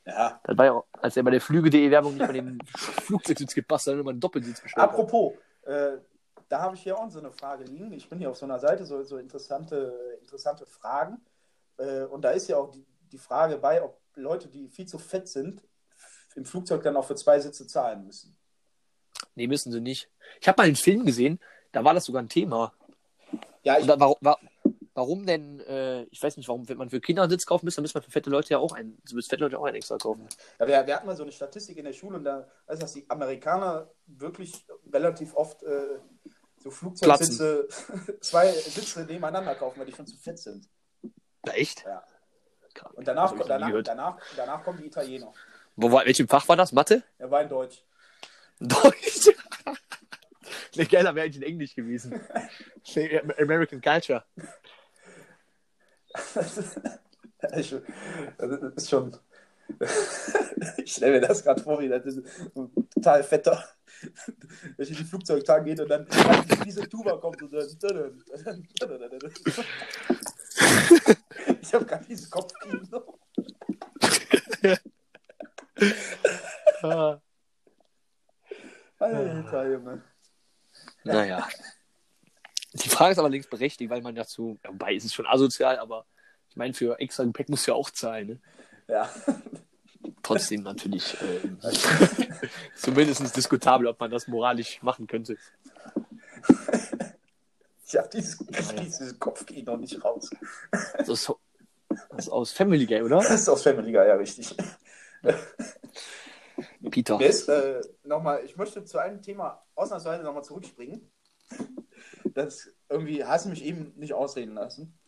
Ja. das war ja auch, als er bei der Flüge.de Werbung nicht mal den Flugzeugsitz gepasst hat, sondern immer einen Doppelsitz bestellt. Apropos, äh, da habe ich hier auch so eine Frage liegen. Ich bin hier auf so einer Seite, so, so interessante, interessante Fragen. Äh, und da ist ja auch die, die Frage bei, ob Leute, die viel zu fett sind, im Flugzeug dann auch für zwei Sitze zahlen müssen. Nee, müssen sie nicht. Ich habe mal einen Film gesehen, da war das sogar ein Thema. Ja, ich, war, war, warum denn, äh, ich weiß nicht, warum, wenn man für Kinder einen Sitz kaufen müsste, dann müsste man für fette Leute ja auch einen, so müssen fette Leute auch einen extra kaufen. Ja, wir, wir hatten mal so eine Statistik in der Schule und da ist, dass die Amerikaner wirklich relativ oft äh, so Flugzeugsitze, zwei Sitze nebeneinander kaufen, weil die schon zu fett sind. Na, echt? Ja. Krass. Und danach, ich danach, gehört. danach, danach kommen die Italiener. Wo war, welchem Fach war das? Mathe? Er war in Deutsch. Deutsch. Ne, geiler wäre eigentlich in Englisch gewesen. Nee, American Culture. Das ist, das ist schon. Ich stelle mir das gerade vor, wie das ist ein total fetter, welche die Flugzeugtag geht und dann, diese Tuba kommt und dann. Ich habe gerade dieses Kopfkino. Ah, Alter, Junge. naja. Die Frage ist allerdings berechtigt, weil man dazu, ja, wobei ist es schon asozial, aber ich meine, für extra Gepäck musst du ja auch zahlen. Ne? Ja. Trotzdem natürlich ähm, zumindest diskutabel, ob man das moralisch machen könnte. Ich habe dieses, dieses Kopfkino nicht raus. Das ist, das ist aus Family Guy, oder? Das ist aus Family Guy, ja, richtig. Peter. Ist, äh, noch mal, ich möchte zu einem Thema ausnahmsweise nochmal zurückspringen. Das irgendwie hast du mich eben nicht ausreden lassen.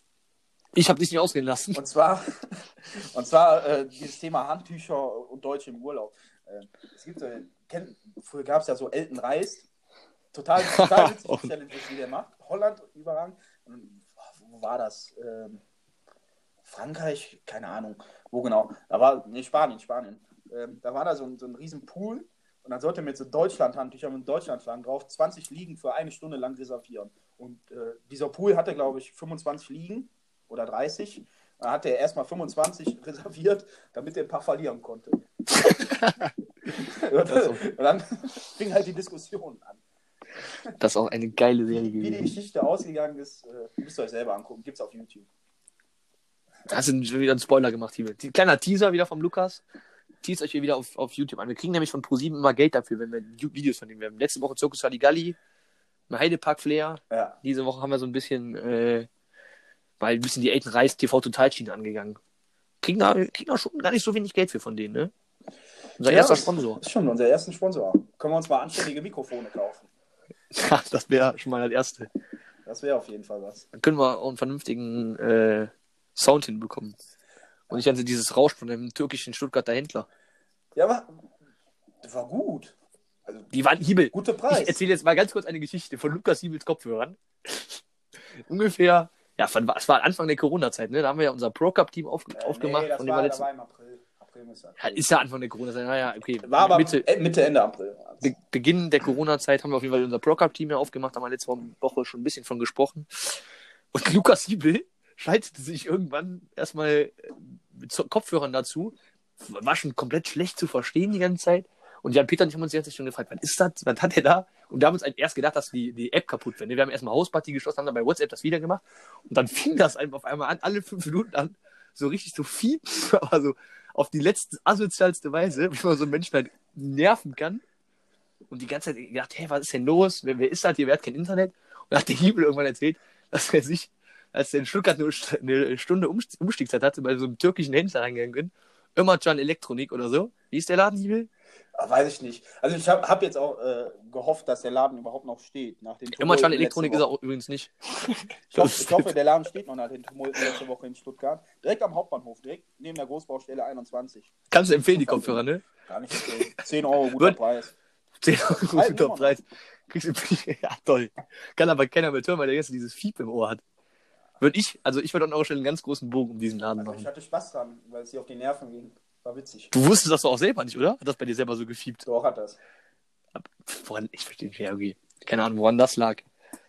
Ich habe dich nicht ausreden lassen. Und zwar, und zwar äh, dieses Thema Handtücher und Deutsche im Urlaub. Äh, es gibt, äh, kenn, früher gab es ja so Elton Reis. Total, total witzige Challenge, die der macht. Holland überragend. Und, wo war das? Ähm, Frankreich? Keine Ahnung. Wo genau? Da war, nee, Spanien, Spanien. Ähm, da war da so ein, so ein riesen Pool. Und dann sollte mit so Deutschland-Handtüchern mit Deutschland-Flaggen drauf 20 Liegen für eine Stunde lang reservieren. Und äh, dieser Pool hatte, glaube ich, 25 Liegen oder 30. Da hat er erstmal 25 reserviert, damit er ein paar verlieren konnte. und, und dann fing halt die Diskussion an. Das ist auch eine geile Serie Wie die gewesen. Geschichte ausgegangen ist, äh, müsst ihr euch selber angucken. Gibt's auf YouTube. Hast du wieder einen Spoiler gemacht, hier. Die- Kleiner Teaser wieder vom Lukas. Teast euch hier wieder auf, auf YouTube an. Wir kriegen nämlich von ProSieben immer Geld dafür, wenn wir Videos von denen haben. Letzte Woche Zirkus Galli, Heidepark Flair. Ja. Diese Woche haben wir so ein bisschen, äh, mal ein bisschen die Elton Reis TV Totalschiene angegangen. Kriegen da, kriegen da schon gar nicht so wenig Geld für von denen, ne? Unser Ja, erster Sponsor. Das ist schon unser erster Sponsor. Können wir uns mal anständige Mikrofone kaufen. Ja, das wäre schon mal das erste. Das wäre auf jeden Fall was. Dann können wir auch einen vernünftigen äh, Sound hinbekommen. Und nicht also dieses Rausch von dem türkischen Stuttgarter Händler. Ja, aber das war gut. Also, Die waren Hiebel. guter Ich Preis. erzähle jetzt mal ganz kurz eine Geschichte von Lukas Hiebels Kopfhörern. Ungefähr, ja, von, es war Anfang der Corona-Zeit, ne? Da haben wir ja unser Pro-Cup-Team auf, Äh, aufgemacht. Nee, das war, letzten, war im April. Ja, ist ja Anfang der Corona-Zeit. Naja, okay. War aber Mitte, Mitte, Mitte, Ende April. Be Beginn der Corona-Zeit haben wir auf jeden Fall unser Pro-Cup-Team ja aufgemacht, haben wir letzte Woche schon ein bisschen von gesprochen. Und Lukas Hiebel schaltete sich irgendwann erstmal äh, mit so- Kopfhörern dazu, war schon komplett schlecht zu verstehen die ganze Zeit. Und Jan Peter und ich haben uns die ganze Zeit schon gefragt, was ist das? Was hat er da? Und wir haben uns halt erst gedacht, dass die, die App kaputt wäre. Wir haben erstmal Hausparty geschlossen, haben dann bei WhatsApp das wieder gemacht. Und dann fing das einfach auf einmal an, alle fünf Minuten an, so richtig so fiepen, aber so auf die letzte asozialste Weise, wie man so einen Menschen halt nerven kann. Und die ganze Zeit gedacht, hey, was ist denn los? Wer, wer ist das hier? Wer hat kein Internet? Und dann hat der Hiebel irgendwann erzählt, dass er sich, als er in Stuttgart eine Stunde um, Umstiegszeit hatte, bei so einem türkischen Händler reingegangen bin, Ömercan Elektronik oder so. Wie ist der Laden, Hiebel? Ah, weiß ich nicht. Also ich habe hab jetzt auch äh, gehofft, dass der Laden überhaupt noch steht. Nach den Ömercan Elektronik ist er auch übrigens nicht. Ich hoffe, ich hoffe, der Laden steht noch nach den Tumulten letzte Woche in Stuttgart. Direkt am Hauptbahnhof, direkt neben der Großbaustelle 21. Kannst du empfehlen, die Kopfhörer, ne? Gar nicht so. 10 Euro, guter Wird- Preis. 10 Euro guter. Preis. Kriegst du, ja, toll. Kann aber keiner mehr hören, weil der jetzt dieses Fiep im Ohr hat. Würde ich, also ich würde an eurer Stelle einen ganz großen Bogen um diesen Laden Also ich machen. hatte Spaß dran, weil es dir auf die Nerven ging. War witzig. Du wusstest das doch auch selber nicht, oder? Hat das bei dir selber so gefiebt? Doch hat das. Woran, ich verstehe nicht, okay. Keine Ahnung, woran das lag.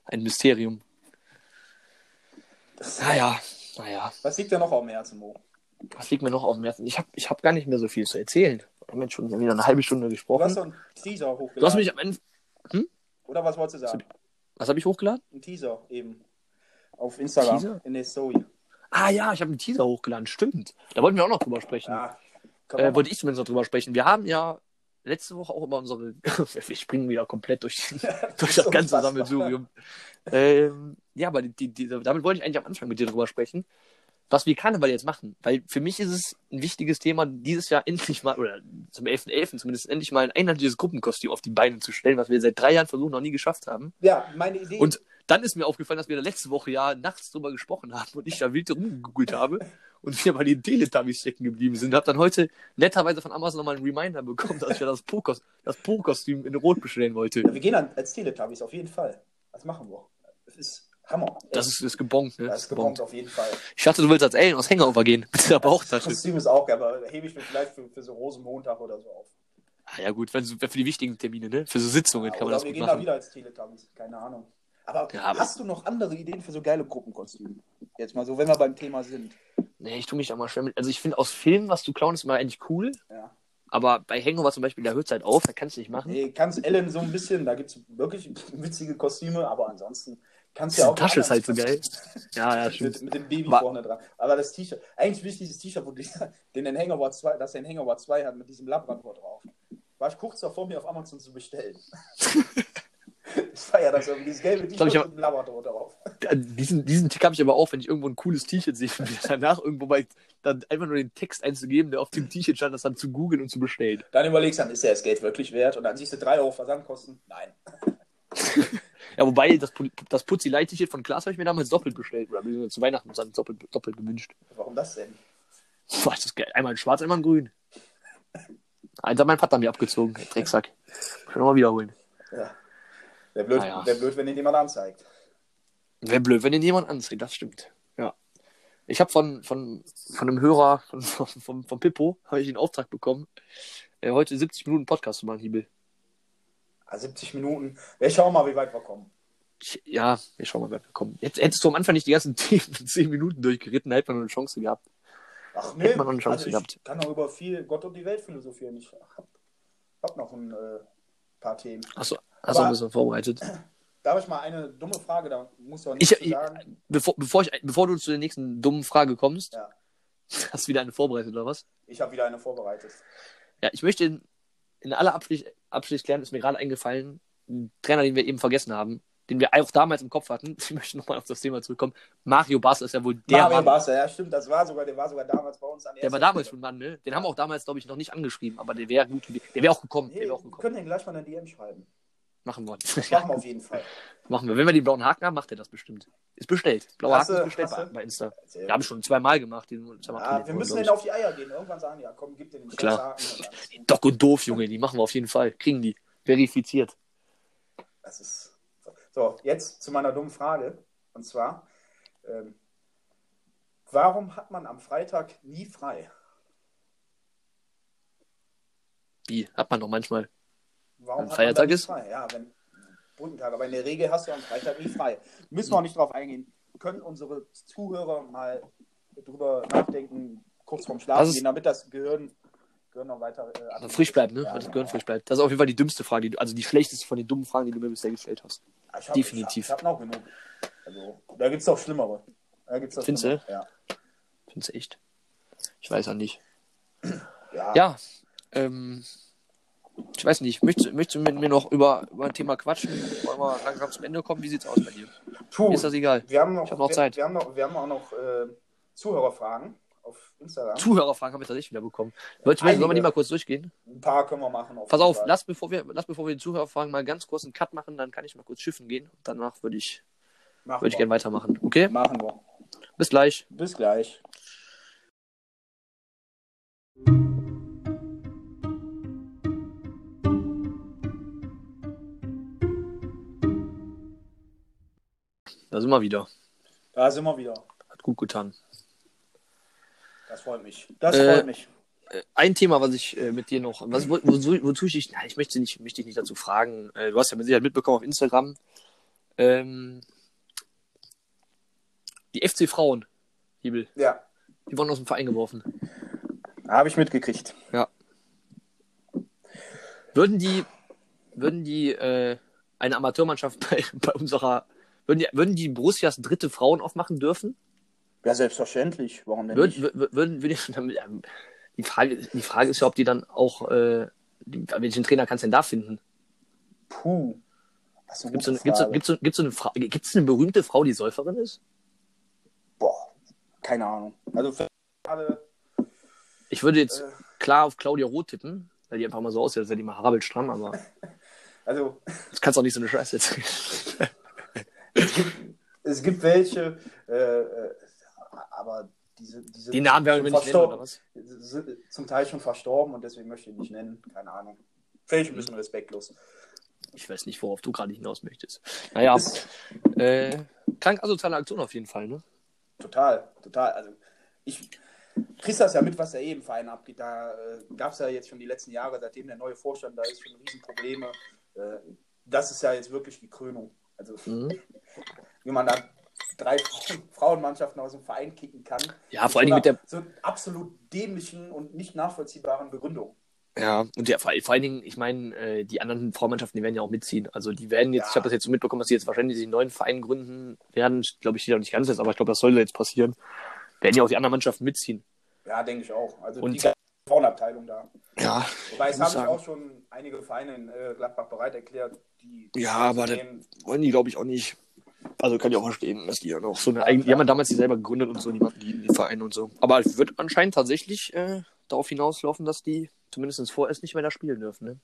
Ein Mysterium. Naja, naja. Was liegt dir noch auf dem Herzen, Mo? Was liegt mir noch auf dem Herzen? Ich habe ich hab gar nicht mehr so viel zu erzählen. Wir haben jetzt schon wieder eine halbe Stunde Du hast gesprochen. so einen Teaser hochgeladen. Du hast mich am Ende. Oder was wolltest du sagen? Was habe ich hochgeladen? Ein Teaser eben. Auf Instagram. Teaser? In der Story. Ah ja, ich habe einen Teaser hochgeladen, stimmt. Da wollten wir auch noch drüber sprechen. Ja. Äh, wollte ich zumindest noch drüber sprechen. Wir haben ja letzte Woche auch über unsere. wir springen wieder komplett durch, durch das ganze. Sammelsurium. Ähm, ja, aber die, die, damit wollte ich eigentlich am Anfang mit dir drüber sprechen, was wir Karneval jetzt machen. Weil für mich ist es ein wichtiges Thema, dieses Jahr endlich mal, oder zum 11.11. .11. zumindest endlich mal ein einheitliches Gruppenkostüm auf die Beine zu stellen, was wir seit drei Jahren versuchen, noch nie geschafft haben. Ja, meine Idee. Und dann ist mir aufgefallen, dass wir da letzte Woche ja nachts drüber gesprochen haben und ich da wild rumgegoogelt habe und wir bei den Teletubbies stecken geblieben sind. Hab dann heute netterweise von Amazon nochmal einen Reminder bekommen, dass ich ja das Po-Kostüm das po in Rot bestellen wollte. ja, wir gehen dann als Teletubbies, auf jeden Fall. Das machen wir. Das ist Hammer. Das ist, ist gebongt, ne? Das ist gebongt, auf jeden Fall. Ich dachte, du willst als Alien aus Hangover gehen. Mit der Bauchtasche. Das Kostüm ist auch geil, aber hebe ich mir vielleicht für, für so Rosenmontag oder so auf. Ah, ja, gut, wenn, für die wichtigen Termine, ne? Für so Sitzungen Ja, kann man das wir gut gehen machen. da wieder als Teletubbies, keine Ahnung. Aber, Ja, aber- hast du noch andere Ideen für so geile Gruppenkostüme? Jetzt mal so, wenn wir beim Thema sind. Nee, ich tue mich da mal schwer mit. Also ich finde aus Filmen, was du klauen, ist immer eigentlich cool. Ja. Aber bei Hangover zum Beispiel, da hört es halt auf, da kannst du nicht machen. Nee, kannst Ellen so ein bisschen, da gibt es wirklich witzige Kostüme, aber ansonsten kannst du ja auch. Tasche ist halt so geil. Ja, ja, stimmt. Mit, mit dem Baby Wa- vorne dran. Aber das T-Shirt, eigentlich will ich dieses T-Shirt, wo die, den den Hangover 2, das den Hangover 2 hat, mit diesem Labrador drauf. War ich kurz davor, mir auf Amazon zu bestellen. ich feier das irgendwie, dieses gelbe T-Shirt mit dem Labrador drauf. Ja, Diesen, diesen Tick habe ich aber auch, wenn ich irgendwo ein cooles T-Shirt sehe, und danach irgendwo mal dann einfach nur den Text einzugeben, der auf dem T-Shirt stand, das dann zu googeln und zu bestellen. Dann überlegst du, dann ist der das Geld wirklich wert? Und dann siehst du 3 Euro Versandkosten. Nein. Ja, wobei das, das Putzi Light T-Shirt von Klaas habe ich mir damals doppelt bestellt. Oder zu Weihnachten dann doppelt, doppelt gewünscht. Warum das denn? Boah, ist das geil. Einmal in schwarz, einmal in grün. Eins hat mein Vater mir abgezogen, Drecksack. Muss ich nochmal wiederholen. Ja. Wäre blöd, Naja. wär blöd, wenn ihn jemand anzeigt. Wäre blöd, wenn den jemand anzieht, das stimmt. Ja. Ich habe von, von, von einem Hörer, von, von, von, Pippo, habe ich den Auftrag bekommen, äh, heute 70 Minuten Podcast zu machen, Hiebel. Ah, 70 Minuten. Wir schauen mal, wie weit wir kommen. Ja, wir schauen mal, wer wir kommen. Jetzt hättest du am Anfang nicht die ganzen 10, 10 Minuten durchgeritten, da hätte man noch eine Chance gehabt. Ach Hätte man noch eine Chance also ich gehabt. kann auch über viel Gott und die Welt philosophieren. Ich hab, hab noch ein äh, paar Themen. Achso, hast du ein bisschen vorbereitet. Darf ich mal eine dumme Frage, da muss ja auch nichts Ich, sagen. bevor, bevor, ich, bevor du zu der nächsten dummen Frage kommst, Ja. hast du wieder eine vorbereitet, oder was? Ich habe wieder eine vorbereitet. Ja, ich möchte in, in aller Abschluss, Abschluss klären, ist mir gerade eingefallen, ein Trainer, den wir eben vergessen haben, den wir auch damals im Kopf hatten. Ich möchte nochmal auf das Thema zurückkommen. Mario Basler ist ja wohl der Mario Mann. Barca, ja stimmt, das war sogar, der war sogar damals bei uns an Der war damals schon Mann, ne? Den haben wir auch damals, glaube ich, noch nicht angeschrieben, aber der wäre gut, der wäre auch gekommen. Nee, Der auch wir können den gleich mal eine DM schreiben. Machen wir. Das machen wir auf jeden Fall. machen wir. Wenn wir die blauen Haken haben, macht er das bestimmt. Ist bestellt. Blauer Haken ist bestellt bei, bei Insta. Sehr Ja, habe ich schon zweimal gemacht. Den, Ja, trainiert wir müssen denen auf die Eier gehen. Irgendwann sagen ja, komm, gib den Klar. Haken. Doc und doof, Junge, die machen wir auf jeden Fall. Kriegen die. Verifiziert. Das ist. So, jetzt zu meiner dummen Frage. Und zwar, ähm, warum hat man am Freitag nie frei? Wie? Hat man doch manchmal. Warum hat Feiertag ist? Frei? Ja, wenn Brückentag, aber in der Regel hast du am Freitag nie frei. Müssen wir auch nicht drauf eingehen. Können unsere Zuhörer mal drüber nachdenken, kurz vorm Schlafen ist- gehen, damit das Gehirn, Gehirn noch weiter äh, Also frisch bleibt, ne? Ja, das genau. Gehirn frisch bleibt. Das ist auf jeden Fall die dümmste Frage, die also die schlechteste von den dummen Fragen, die du mir bisher gestellt hast. Ich hab, definitiv. Ich habe hab noch genug. Also, da gibt es auch schlimmere. Da gibt's auch Findest du? Ja. Findest du echt? Ich weiß ja nicht. Ja. Ja, ähm, ich weiß nicht. Möchtest, möchtest du mit mir noch über, über ein Thema quatschen? Wollen wir langsam zum Ende kommen? Wie sieht's aus bei dir? Puh, Mir ist das egal. wir haben noch, Ich hab noch wir, Zeit. Wir haben, noch, wir haben auch noch äh, Zuhörerfragen auf Instagram. Zuhörerfragen haben wir tatsächlich wieder bekommen. Leute, sollen wir die mal kurz durchgehen? Ein paar können wir machen. Pass jeden auf, lass bevor wir, lass bevor wir die Zuhörerfragen mal ganz kurz einen Cut machen, dann kann ich mal kurz schiffen gehen. Und danach würde ich, Machen würde ich gerne weitermachen. Okay? Machen wir. Bis gleich. Bis gleich. Da sind wir wieder. Da sind wir wieder. Hat gut getan. Das freut mich. Das Äh, freut mich. Äh, Ein Thema, was ich äh, mit dir noch, was, wo, wozu, wozu ich dich, na, ich möchte nicht, möchte dich nicht dazu fragen. Äh, du hast ja mit Sicherheit mitbekommen auf Instagram. Ähm, die FC Frauen, Hebel, Ja, die wurden aus dem Verein geworfen. habe ich mitgekriegt. Würden die, würden die äh, eine Amateurmannschaft bei, bei unserer, würden die, würden die Borussias dritte Frauen aufmachen dürfen? Ja, selbstverständlich. Warum denn Würden, nicht? würden, würden, die, ähm, die, Frage, die Frage ist ja, ob die dann auch, äh, welchen Trainer kannst du denn da finden? Puh. Gibt es eine, berühmte Frau, die Säuferin ist? Boah, keine Ahnung. Also gerade. Ich würde jetzt äh, klar auf Claudia Roth tippen, weil die einfach mal so aussieht, als wäre die mal habelstramm, aber. also. Das kannst du auch nicht so eine Scheiße erzählen. es, gibt, es gibt welche, äh, äh aber diese, diese die Namen werden wir nicht nennen, oder was? Sind zum Teil schon verstorben und deswegen möchte ich ihn nicht nennen. Keine Ahnung. Vielleicht ein bisschen respektlos. Ich weiß nicht, worauf du gerade hinaus möchtest. Naja, äh, krank asoziale Aktion auf jeden Fall, ne? Total, total. Also ich kriegst das ja mit, was da eben Verein abgeht. Da äh, gab es ja jetzt schon die letzten Jahre, seitdem der neue Vorstand da ist, schon Riesenprobleme. Äh, das ist ja jetzt wirklich die Krönung. Also mhm. wie man da drei Frauenmannschaften aus dem Verein kicken kann. Ja, vor allem mit der so absolut dämlichen und nicht nachvollziehbaren Begründung. Ja, und der, vor, allen Dingen, ich meine, äh, die anderen Frauenmannschaften, die werden ja auch mitziehen. Also die werden jetzt, ja. ich habe das jetzt so mitbekommen, dass sie jetzt wahrscheinlich einen neuen Verein gründen werden. Glaube ich, steht auch nicht ganz jetzt, aber ich glaube, das soll jetzt passieren. Werden ja auch die anderen Mannschaften mitziehen. Ja, denke ich auch. Also und, die Frauenabteilung da. Ja. Wobei es haben sich auch schon einige Vereine in äh, Gladbach bereit erklärt, die. Ja, aber das wollen die, glaube ich, auch nicht. Also kann ich auch verstehen, dass die ja noch so eine eigene, die haben damals die selber gegründet und so, die, die, die Vereine und so. Aber es wird anscheinend tatsächlich äh, darauf hinauslaufen, dass die zumindest vorerst nicht mehr da spielen dürfen, ne?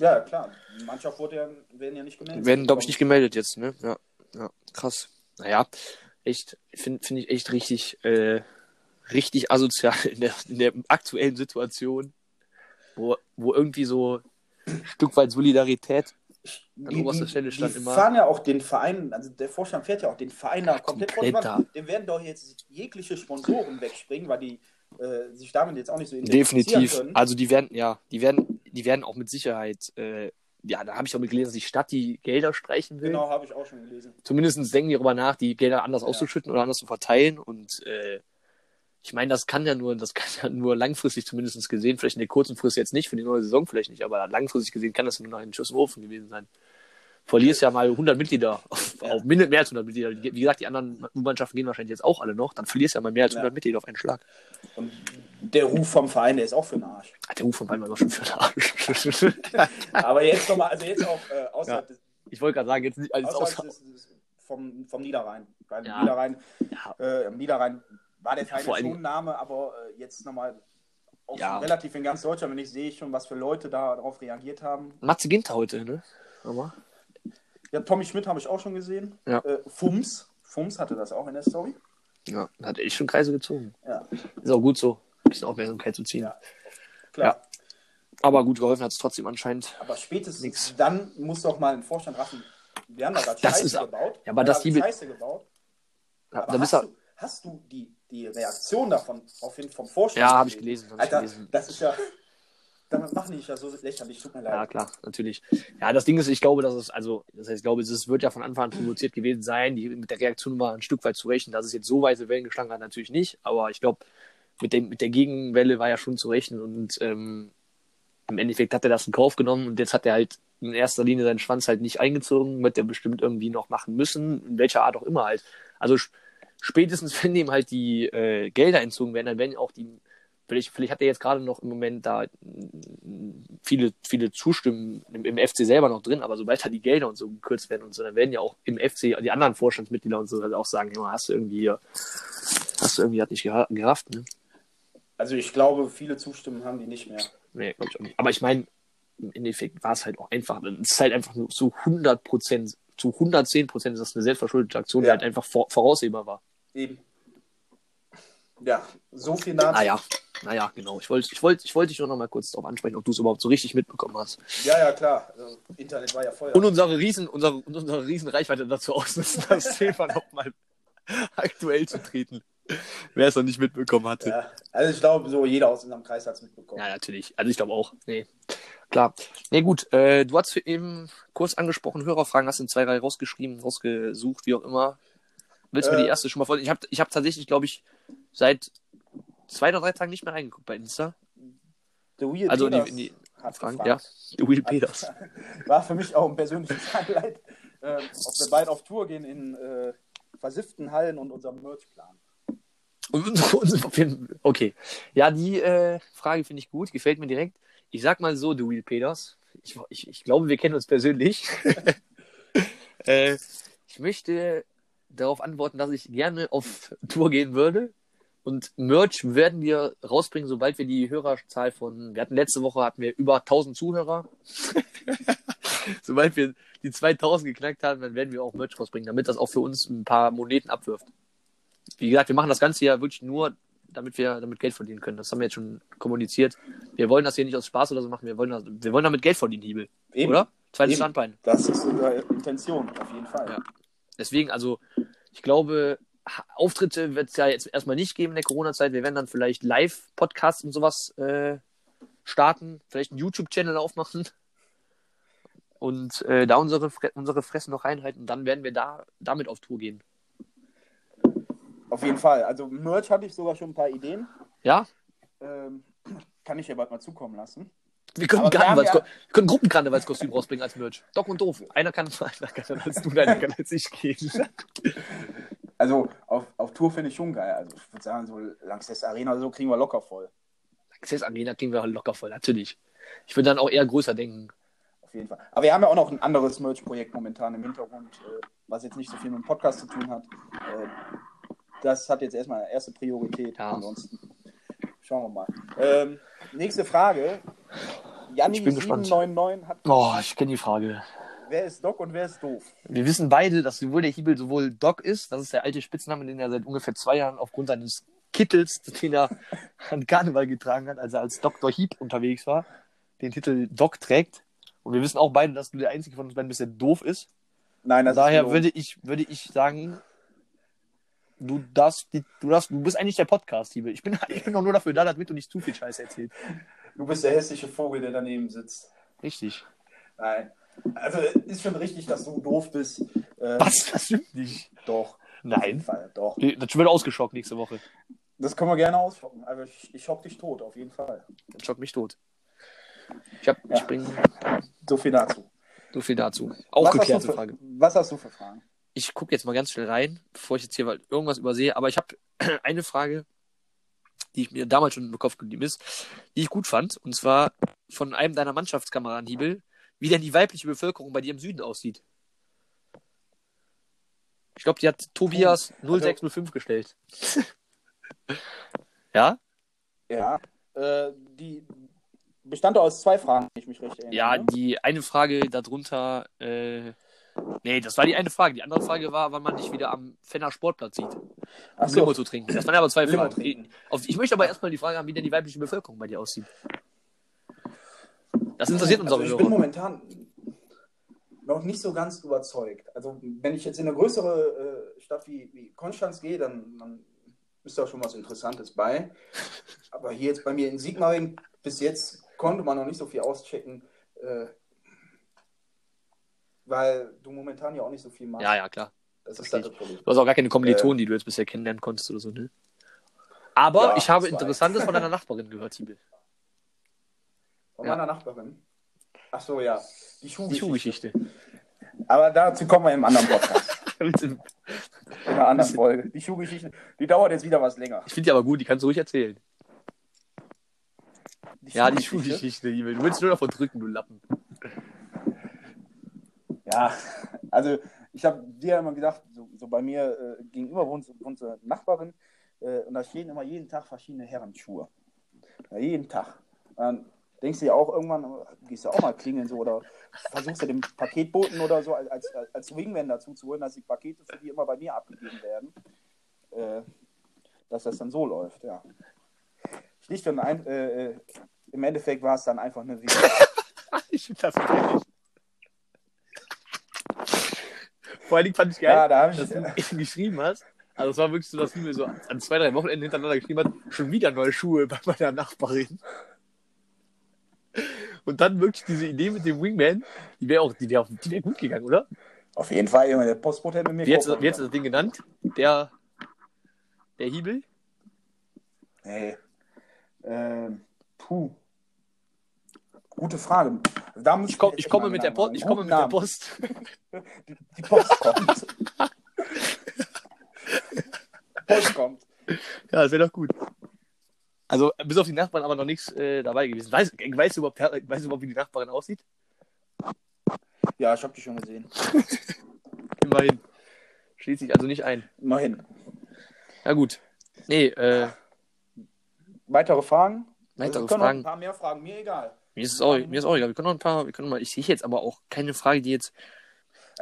Ja, klar. Die Mannschaft wurde ja, werden ja nicht gemeldet. Werden, glaube ich, nicht gemeldet jetzt, ne? Ja, ja krass. Naja, echt, finde find ich echt richtig, äh, richtig asozial in der, in der aktuellen Situation, wo, wo irgendwie so ein Stück weit Solidarität an die, oberster Stelle stand die immer. fahren ja auch den Verein, also der Vorstand fährt ja auch den Verein da komplett, komplett da. Dem werden doch jetzt jegliche Sponsoren wegspringen, weil die äh, sich damit jetzt auch nicht so Definitiv. Können. Also die werden, ja, die werden, die werden auch mit Sicherheit, äh, ja, da habe ich auch mit gelesen, dass die Stadt die Gelder streichen will. Genau, habe ich auch schon gelesen. Zumindest denken die darüber nach, die Gelder anders ja. auszuschütten oder anders zu verteilen. Und äh, ich meine, das kann ja nur, das kann ja nur langfristig zumindest gesehen, vielleicht in der kurzen Frist jetzt nicht, für die neue Saison vielleicht nicht, aber langfristig gesehen kann das nur noch ein Schuss im Ofen gewesen sein verlierst ja mal 100 Mitglieder, auf, ja. auf mehr als 100 Mitglieder. Wie gesagt, die anderen U-Mannschaften gehen wahrscheinlich jetzt auch alle noch. Dann verlierst ja mal mehr als 100 ja. Mitglieder auf einen Schlag. Und der Ruf vom Verein, der ist auch für den Arsch. Der Ruf vom Verein war doch schon für den Arsch. Aber jetzt nochmal, also jetzt auch äh, außerhalb ja. des. Ich wollte gerade sagen, jetzt nicht alles außerhalb des, des, vom, vom Niederrhein. Beim ja. Niederrhein, äh, Niederrhein war der Verein ja, schon Name, aber äh, jetzt nochmal ja. relativ in ganz Deutschland, wenn ich sehe schon, was für Leute da darauf reagiert haben. Matze Ginter heute, ne? Aber. Ja, Tommy Schmidt habe ich auch schon gesehen. Ja. Äh, Fums. Fums hatte das auch in der Story. Ja, hat echt schon Kreise gezogen. Ja. Ist auch gut so, ein bisschen Aufmerksamkeit zu ziehen. Ja. Klar. Ja. Aber gut geholfen hat es trotzdem anscheinend. Aber spätestens nix. dann muss doch mal ein Vorstand raffen. Wir haben da gerade Scheiße ist, gebaut. Ja, aber das die Scheiße gebaut. Ja, aber hast, du, hast du die, die Reaktion davon auf jeden vom Vorstand? Ja, habe ich gelesen. Hab Alter, ich gelesen. das ist ja damit machen die ja so lächerlich, tut mir leid. Ja, klar, natürlich. Ja, das Ding ist, ich glaube, dass es, also, das heißt, ich glaube, es wird ja von Anfang an provoziert gewesen sein. Die, mit der Reaktion war ein Stück weit zu rechnen, dass es jetzt so weise Wellen geschlagen hat, natürlich nicht. Aber ich glaube, mit, dem, mit der Gegenwelle war ja schon zu rechnen und ähm, im Endeffekt hat er das in Kauf genommen und jetzt hat er halt in erster Linie seinen Schwanz halt nicht eingezogen, wird er bestimmt irgendwie noch machen müssen, in welcher Art auch immer halt. Also spätestens, wenn ihm halt die äh, Gelder entzogen werden, dann werden auch die Vielleicht, vielleicht hat er jetzt gerade noch im Moment da viele, viele Zustimmen im, im, FC selber noch drin, aber sobald da die Gelder und so gekürzt werden und so, dann werden ja auch im FC die anderen Vorstandsmitglieder und so halt auch sagen, hast du irgendwie, hast du irgendwie hat nicht gerafft, ne? Also ich glaube, viele Zustimmen haben die nicht mehr. Nee, glaube ich auch nicht. Aber ich meine, im Endeffekt war es halt auch einfach, es ist halt einfach nur zu 100 Prozent, zu 110 Prozent ist das eine selbstverschuldete Aktion, ja. die halt einfach vor, voraussehbar war. Eben. Ja, so viel dazu. Naja, naja, genau. Ich wollte ich wollt, ich wollt dich nur noch mal kurz darauf ansprechen, ob du es überhaupt so richtig mitbekommen hast. Ja, ja, klar. Also, Internet war ja voll. Und unsere riesen, unsere, unsere riesen Reichweite dazu ausnutzen, das Thema noch mal aktuell zu treten. Wer es noch nicht mitbekommen hatte. Ja, also ich glaube, so jeder aus unserem Kreis hat es mitbekommen. Ja, natürlich. Also ich glaube auch. Nee. Klar. Nee, gut. Äh, du hast eben kurz angesprochen, Hörerfragen, hast in zwei, drei rausgeschrieben, rausgesucht, wie auch immer. Willst du äh, mir die erste schon mal vorstellen? Ich habe ich hab tatsächlich, glaube ich, seit zwei oder drei Tagen nicht mehr reingeguckt bei Insta. The Wheel also Peters in die, in die hat Fragen, ja. The Wheel Peters. War für mich auch ein persönliches Highlight, äh, ob wir beide auf Tour gehen in äh, versifften Hallen und unserem Merchplan. okay. Ja, die äh, Frage finde ich gut, gefällt mir direkt. Ich sag mal so, The Wheel Peters. Ich, ich, ich glaube, wir kennen uns persönlich. Äh, ich möchte darauf antworten, dass ich gerne auf Tour gehen würde. Und Merch werden wir rausbringen, sobald wir die Hörerzahl von, wir hatten letzte Woche hatten wir über 1000 Zuhörer. sobald wir die 2000 geknackt haben, dann werden wir auch Merch rausbringen, damit das auch für uns ein paar Moneten abwirft. Wie gesagt, wir machen das Ganze ja wirklich nur, damit wir damit Geld verdienen können. Das haben wir jetzt schon kommuniziert. Wir wollen das hier nicht aus Spaß oder so machen. Wir wollen, das, wir wollen damit Geld verdienen, Hiebel. Eben. Oder? Zweites Eben. Standbein. Das ist unsere Intention, auf jeden Fall. Ja. Deswegen, also, ich glaube, Auftritte wird es ja jetzt erstmal nicht geben in der Corona-Zeit. Wir werden dann vielleicht Live-Podcasts und sowas äh, starten, vielleicht einen YouTube-Channel aufmachen und äh, da unsere, unsere Fressen noch reinhalten. Dann werden wir da damit auf Tour gehen. Auf jeden Fall. Also Merch hatte ich sogar schon ein paar Ideen. Ja? Ähm, kann ich dir bald mal zukommen lassen. Wir können, Aber wir haben Karnevals ja- wir können Gruppenkarnevalskostüm rausbringen als Merch. Doc und doof. Einer kann, einer kann als du, einer kann als ich gehen. Also auf, auf Tour finde ich schon geil. Also ich würde sagen, so Lanxess Arena oder so kriegen wir locker voll. Access Arena kriegen wir locker voll, natürlich. Ich würde dann auch eher größer denken. Auf jeden Fall. Aber wir haben ja auch noch ein anderes Merch-Projekt momentan im Hintergrund, äh, was jetzt nicht so viel mit dem Podcast zu tun hat. Das hat jetzt erstmal erste Priorität. Ja. Ansonsten schauen wir mal. Ähm, nächste Frage. Janni Ich bin gespannt. 799 hat Oh, ich kenne die Frage. wer ist Doc und wer ist doof? Wir wissen beide, dass sowohl der Hiebel sowohl Doc ist, das ist der alte Spitzname, den er seit ungefähr zwei Jahren aufgrund seines Kittels, den er an Karneval getragen hat, als er als Dr. Hieb unterwegs war, den Titel Doc trägt. Und wir wissen auch beide, dass du der einzige von uns beiden bist, der doof ist. Nein, das Daher ist würde ich, würde ich sagen, du darfst, die, du darfst, du bist eigentlich der Podcast, Hiebel. Ich bin, ich bin doch nur dafür da, damit du nicht zu viel Scheiße erzählst. du bist der hässliche Vogel, der daneben sitzt. Richtig. Nein. Also ist schon richtig, dass du doof bist. Äh, Was? Das stimmt nicht. Doch. Nein. Fall, doch. Das wird ausgeschockt nächste Woche. Das können wir gerne ausschocken. Also ich, ich schock dich tot, auf jeden Fall. Das schockt mich tot. Ich hab, Ja. ich bring So viel dazu. so viel dazu. Auch was, geklärte Frage. was hast du für Fragen? Ich gucke jetzt mal ganz schnell rein, bevor ich jetzt hier irgendwas übersehe. Aber ich habe eine Frage, die ich mir damals schon im Kopf geblieben ist, die ich gut fand. Und zwar von einem deiner Mannschaftskameraden, Hiebel, wie denn die weibliche Bevölkerung bei dir im Süden aussieht. Ich glaube, die hat Tobias Also- 0605 gestellt. ja? Ja. Äh, die bestand aus zwei Fragen, wenn ich mich recht erinnere. Ja, ne? die eine Frage darunter, äh, nee, das war die eine Frage. Die andere Frage war, wann man dich wieder am Fenner Sportplatz sieht, Ach Limo so. zu trinken. Das waren aber zwei Limo Fragen. trinken. Ich möchte aber erstmal die Frage haben, wie denn die weibliche Bevölkerung bei dir aussieht. Das interessiert uns also auch ich bin momentan noch nicht so ganz überzeugt. Also wenn ich jetzt in eine größere äh, Stadt wie, wie Konstanz gehe, dann, dann ist da schon was Interessantes bei. Aber hier jetzt bei mir in Sigmaringen, bis jetzt konnte man noch nicht so viel auschecken, äh, weil du momentan ja auch nicht so viel machst. Ja, ja, klar. das ist halt das Problem. Du hast auch gar keine Kommilitonen, die du jetzt bisher kennenlernen konntest oder so, ne? Aber Ja, ich habe. Interessantes von deiner Nachbarin gehört, Tibel. Von Ja. meiner Nachbarin. Ach so, ja. Die Die Schuhgeschichte. Schuhgeschichte. Aber dazu kommen wir im anderen Podcast. ich In einer anderen Folge. Die Schuhgeschichte, die dauert jetzt wieder was länger. finde die aber gut, die kannst du ruhig erzählen. Ja, die Schuhgeschichte, Tibel. Du willst nur davon drücken, du Lappen. Ja, also ich habe dir immer gesagt, so, so bei mir äh, gegenüber wohnt, wohnt Nachbarin äh, und da stehen immer jeden Tag verschiedene Herrenschuhe. Ja, jeden Tag. Dann denkst du ja auch irgendwann, gehst du auch mal klingeln so oder versuchst du den Paketboten oder so als, als, als Wingman dazu zu holen, dass die Pakete für die immer bei mir abgegeben werden. Äh, dass das dann so läuft, ja. Schlicht und ein, äh, äh, im Endeffekt war es dann einfach eine Video. Ich finde das wirklich. Vor allen Dingen fand ich geil, Ja, da ich. dass du eben geschrieben hast. Also es war wirklich so, dass du mir so an zwei, drei Wochenenden hintereinander geschrieben hast, schon wieder neue Schuhe bei meiner Nachbarin. Und dann wirklich diese Idee mit dem Wingman, die wäre auch, die wäre die wär gut gegangen, oder? Auf jeden Fall, Junge, der Postbote hätte mit mir Wie jetzt, wie jetzt das Ding genannt? Der, der Hiebel? Nee. Ähm, puh. Gute Frage. Ich, komm, ich komme mit der Post, ich komme mit der. Post. Die, die Post kommt. Post kommt. Ja, das wäre doch gut. Also, bis auf die Nachbarn aber noch nichts äh, dabei gewesen. Weißt, weißt, du überhaupt, weißt du überhaupt, wie die Nachbarin aussieht? Ja, ich habe die schon gesehen. Immerhin. Schließt sich also nicht ein. Immerhin. Ja, gut. Nee, äh, Weitere Fragen? Weitere können Fragen? Ein paar mehr Fragen, mir egal. Mir ist es auch, mir ist auch egal. Wir können noch ein paar, wir können mal, ich sehe jetzt aber auch keine Frage, die jetzt,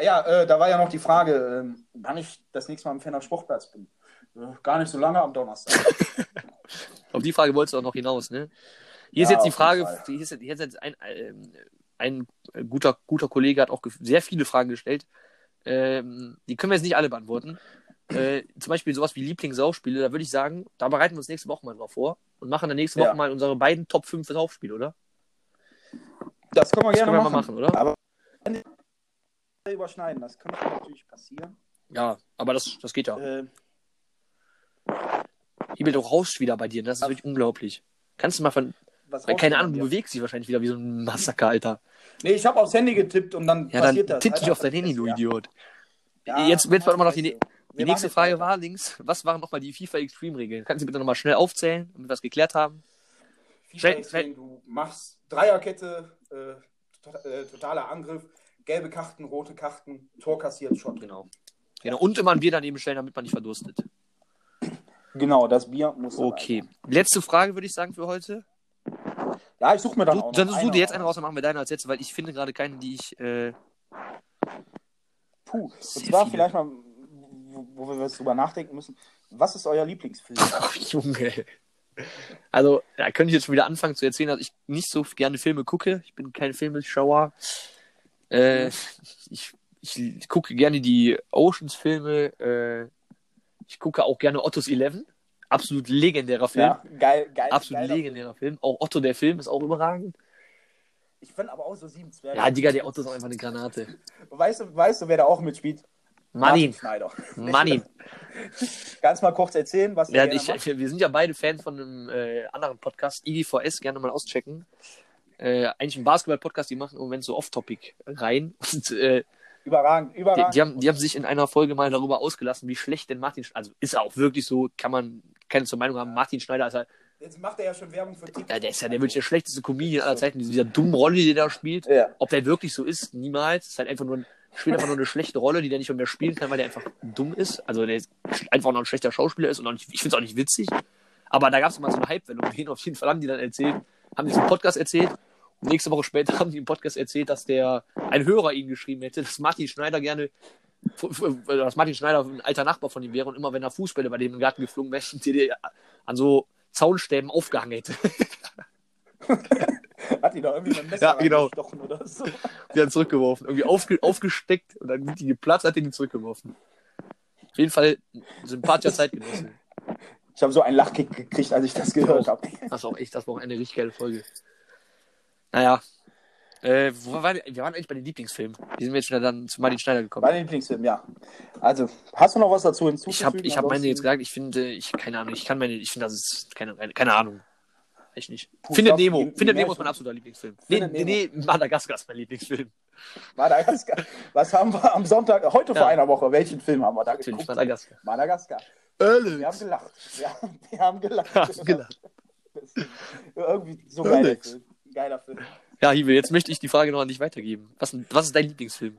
Ja, äh, da war ja noch die Frage, ähm, wann ich das nächste Mal am Fenner Sportplatz bin. Äh, gar nicht so lange am Donnerstag. auf die Frage wolltest du auch noch hinaus, ne? Hier ist Ja, jetzt die Frage, hier ist hier ist jetzt ein, ähm, ein guter, guter Kollege hat auch sehr viele Fragen gestellt. Ähm, die können wir jetzt nicht alle beantworten. Äh, zum Beispiel sowas wie Lieblingssaufspiele, da würde ich sagen, da bereiten wir uns nächste Woche mal drauf vor und machen dann nächste Woche Ja. mal unsere beiden Top 5 Saufspiele, oder? Das können wir Das gerne können wir mal machen. machen, oder? Aber überschneiden, das könnte natürlich passieren. Ja, aber das, das geht ja. Äh, wird auch rauscht wieder bei dir, ne? das ist wirklich unglaublich. Kannst du mal von, keine Ahnung, du bewegst dich wahrscheinlich wieder wie so ein Massaker, Alter. Nee, ich habe aufs Handy getippt und dann Ja, dann passiert das. tipp dich auf dein Handy, du ja. Idiot. Ja, jetzt warte mal noch die, scheiße. die Wir nächste Frage war links, was waren nochmal die FIFA Extreme Regeln? Kannst du bitte nochmal schnell aufzählen, damit wir das geklärt haben? FIFA Extreme, du machst Dreierkette, äh, to- totaler Angriff, gelbe Karten, rote Karten, Tor kassiert, Shot. Genau. Genau. Und immer ein Bier daneben stellen, damit man nicht verdurstet. Genau, das Bier muss Okay. Letzte Frage würde ich sagen für heute. Ja, ich suche mir dann Du, auch dann suchst du eine dir jetzt eine raus. dann machen wir deine als letzte, weil ich finde gerade keine, die ich. Äh, Puh, und zwar viele. vielleicht mal, wo, wo wir jetzt drüber nachdenken müssen. Was ist euer Lieblingsfilm? Ach, Junge. Also, da könnte ich jetzt schon wieder anfangen zu erzählen, dass ich nicht so gerne Filme gucke. Ich bin kein Filmeschauer. Äh, ich, ich gucke gerne die Oceans-Filme. Äh, ich gucke auch gerne Ottos Eleven. Absolut legendärer Film. Ja, geil, geil. Absolut geiler legendärer Film. Auch Otto, der Film, ist auch überragend. Ich finde aber auch so sieben Zwerge. Ja, Digga, der Otto ist auch einfach eine Granate. Weißt du, weißt du, wer da auch mitspielt? Martin Schneider. Ganz mal kurz erzählen, was Ja, ich, macht. wir sind ja beide Fans von einem äh, anderen Podcast, IGVS, gerne mal auschecken. Äh, eigentlich ein Basketball-Podcast, die machen im Moment so Off-Topic rein. Und äh, Überragend, die, überragend. die, haben, die haben sich in einer Folge mal darüber ausgelassen, wie schlecht denn Martin Schneider, also ist er auch wirklich so, kann man keine zur Meinung haben, Martin Schneider ist halt, Jetzt macht er ja schon Werbung für TikTok. ja, der ist ja der wirklich der schlechteste Comedian aller Zeiten, dieser dummen Rolle, die der da spielt. Ja. Ob der wirklich so ist, niemals. Ist halt einfach nur ein, spielt einfach nur eine schlechte Rolle, die der nicht mehr, spielen kann, weil der einfach dumm ist. Also der ist einfach noch ein schlechter Schauspieler ist und auch nicht, ich finde es auch nicht witzig. Aber da gab es mal so eine Hypewelle um den. Auf jeden Fall haben die dann erzählt, haben die so einen Podcast erzählt. Und nächste Woche später haben die im Podcast erzählt, dass der ein Hörer ihnen geschrieben hätte, dass Martin Schneider gerne, dass Martin Schneider ein alter Nachbar von ihm wäre und immer wenn er Fußbälle bei dem im Garten geflogen wäre, die an so Zaunstäben aufgehangen hätte. Hat die da irgendwie mit dem Messer Ja, genau. reingestochen oder so? Die hat zurückgeworfen. Irgendwie aufge aufgesteckt und dann sind die geplatzt, hat die zurückgeworfen. Auf jeden Fall sympathischer Zeitgenosse. Ich habe so einen Lachkick gekriegt, als ich das gehört habe. Das war auch echt, das war auch eine richtig geile Folge. Naja. Äh, wo waren wir? wir waren eigentlich bei den Lieblingsfilmen. Die sind wir jetzt wieder dann zu Martin Schneider gekommen. Mein Lieblingsfilm, ja. Also, hast du noch was dazu hinzuzufügen? Ich habe ich hab meine jetzt gesagt, ich finde, ich, keine Ahnung, ich kann meine, ich finde, das ist, keine, keine Ahnung. Ich nicht. Puh, Findet Nemo. je Findet Nemo ist mein absoluter Lieblingsfilm. Nee, nee, nee, Madagaskar ist mein Lieblingsfilm. Madagaskar. Was haben wir am Sonntag, heute Ja. vor einer Woche, welchen Film haben wir da Natürlich, geguckt? Madagaskar. Madagaskar. Wir haben gelacht. Ja, wir haben gelacht. Ja, gelacht. Irgendwie so geiler. Film. Geiler Film. Ja, Hiebe, jetzt möchte ich die Frage noch an dich weitergeben. Was, was ist dein Lieblingsfilm?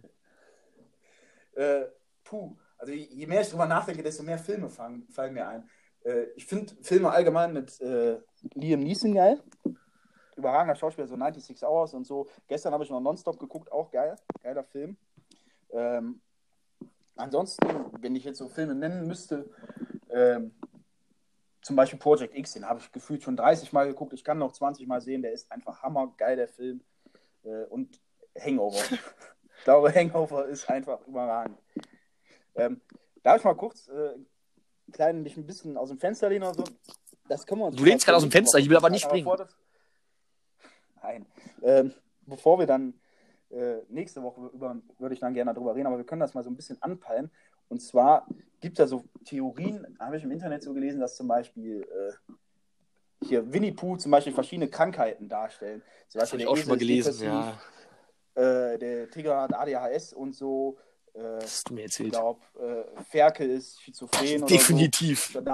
Äh, puh, also je mehr ich drüber nachdenke, desto mehr Filme fallen, fallen mir ein. Äh, ich finde Filme allgemein mit äh, Liam Neeson geil. Überragender Schauspieler, so 96 Hours und so. Gestern habe ich noch Nonstop geguckt, auch geil. Geiler Film. Ähm, ansonsten, wenn ich jetzt so Filme nennen müsste, ähm, zum Beispiel Project X, den habe ich gefühlt schon 30 Mal geguckt. Ich kann noch 20 Mal sehen, der ist einfach hammergeil, der Film. Äh, und Hangover. ich glaube, Hangover ist einfach überragend. Ähm, darf ich mal kurz äh, klein mich ein bisschen aus dem Fenster lehnen oder so? Das können wir uns Du lehnst gerade aus dem Fenster, ich will aber nicht springen. das- Nein. Ähm, bevor wir dann äh, nächste Woche über, würde ich dann gerne darüber reden, aber wir können das mal so ein bisschen anpeilen. Und zwar gibt es ja so Theorien, habe ich im Internet so gelesen, dass zum Beispiel äh, hier Winnie Pooh zum Beispiel verschiedene Krankheiten darstellen. Zum Das habe ich auch schon mal gelesen, ja. äh, der Tiger hat ADHS und so. Äh, Das du mir ich erzählt. glaube, äh, Ferkel ist schizophren oder Definitiv. so.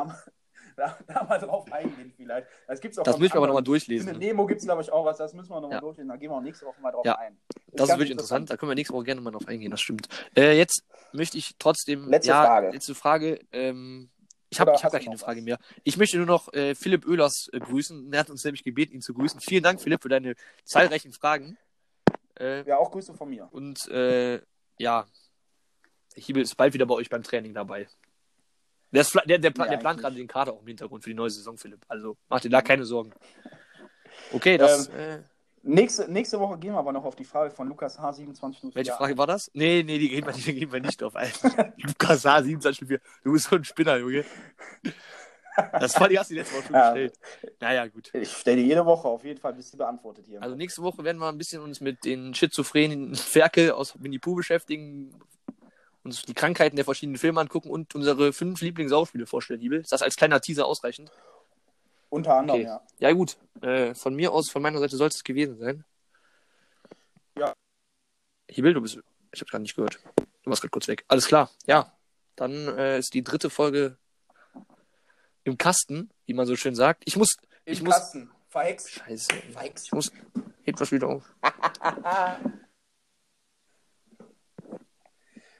Da, da, da mal drauf eingehen vielleicht. Das, gibt's auch Das müssen wir aber nochmal durchlesen. Findet Nemo gibt es, glaube ich, auch was. Das müssen wir nochmal Ja. durchlesen. Da gehen wir auch nächste Woche mal drauf Ja. ein. Das ist ganz wirklich interessant. Da können wir nächste Woche gerne mal drauf eingehen, das stimmt. Äh, jetzt möchte ich trotzdem. Letzte ja, Frage. Letzte Frage. Ähm, ich habe Oder ich hab gar keine Frage was? mehr. Ich möchte nur noch äh, Philipp Oehlers äh, grüßen. Er hat uns nämlich gebeten, ihn zu grüßen. Vielen Dank, Philipp, für deine zahlreichen Fragen. Äh, Ja, auch Grüße von mir. und äh, ja, Hiebel ist bald wieder bei euch beim Training dabei. Der, ist, der, der, pla- Ja, der plant gerade den Kader auch im Hintergrund für die neue Saison, Philipp. Also mach dir da keine Sorgen. Okay, das. Ähm, äh, Nächste, nächste Woche gehen wir aber noch auf die Frage von Lukas H2704. welche Frage war das? Nee, nee, die gehen wir, die gehen wir nicht auf. Lukas H. 27 Du bist so ein Spinner, Junge. Das war die hast du letzte Woche schon Ja. gestellt. Naja, gut. Ich stelle die jede Woche auf jeden Fall, bis sie beantwortet hier. Also nächste Woche werden wir ein bisschen uns mit den schizophrenen Ferkel aus Pooh beschäftigen, uns die Krankheiten der verschiedenen Filme angucken und unsere fünf Lieblingsschauspiele vorstellen, Liebel. Ist das als kleiner Teaser ausreichend? Unter anderem, Okay. ja. Ja, gut. Äh, von mir aus, von meiner Seite soll es gewesen sein. Ja. Hiebel, du bist. Ich hab's gerade nicht gehört. Du warst gerade kurz weg. Alles klar. Ja. Dann äh, ist die dritte Folge im Kasten, wie man so schön sagt. Ich muss. Im Ich muss. Kasten. Verhext. Scheiße. Verhext. Ich muss. Hebt was wieder auf.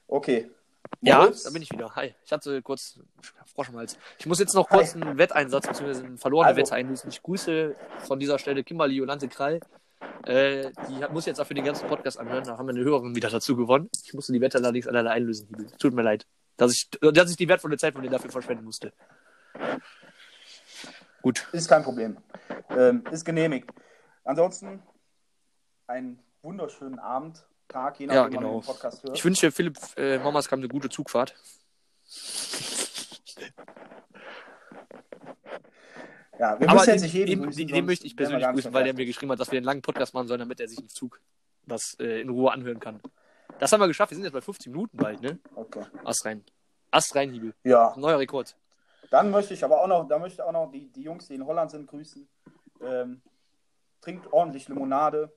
Okay. Ja, Moritz? da bin ich wieder. Hi. Ich hatte kurz Frosch im Hals. Ich muss jetzt noch kurz einen Wetteinsatz bzw. einen verlorenen Also. Wette einlösen. Ich grüße von dieser Stelle Kimberly Jolante Krall. Äh, die muss jetzt dafür den ganzen Podcast anhören. Da haben wir eine Hörerin wieder dazu gewonnen. Ich musste die Wette allerdings alleine einlösen. Tut mir leid, dass ich, dass ich die wertvolle Zeit von dir dafür verschwenden musste. Gut. Ist kein Problem. Ähm, ist genehmigt. Ansonsten einen wunderschönen Abend, Tag, je Ja, nachdem, wann genau. du den Podcast hörst. Ich wünsche Philipp äh, Mamas kam eine gute Zugfahrt. ja, wir Aber müssen jetzt nicht jeden den, grüßen, den, möchte ich persönlich grüßen, weil der mir geschrieben hat, dass wir einen langen Podcast machen sollen, damit er sich im Zug das äh, in Ruhe anhören kann. Das haben wir geschafft. Wir sind jetzt bei 15 Minuten bald, ne? Okay. Ast rein. Ast rein, Hiebel. Ja, Neuer Rekord. dann möchte ich aber auch noch, da möchte ich auch noch die, die Jungs, die in Holland sind, grüßen. Ähm, trinkt ordentlich Limonade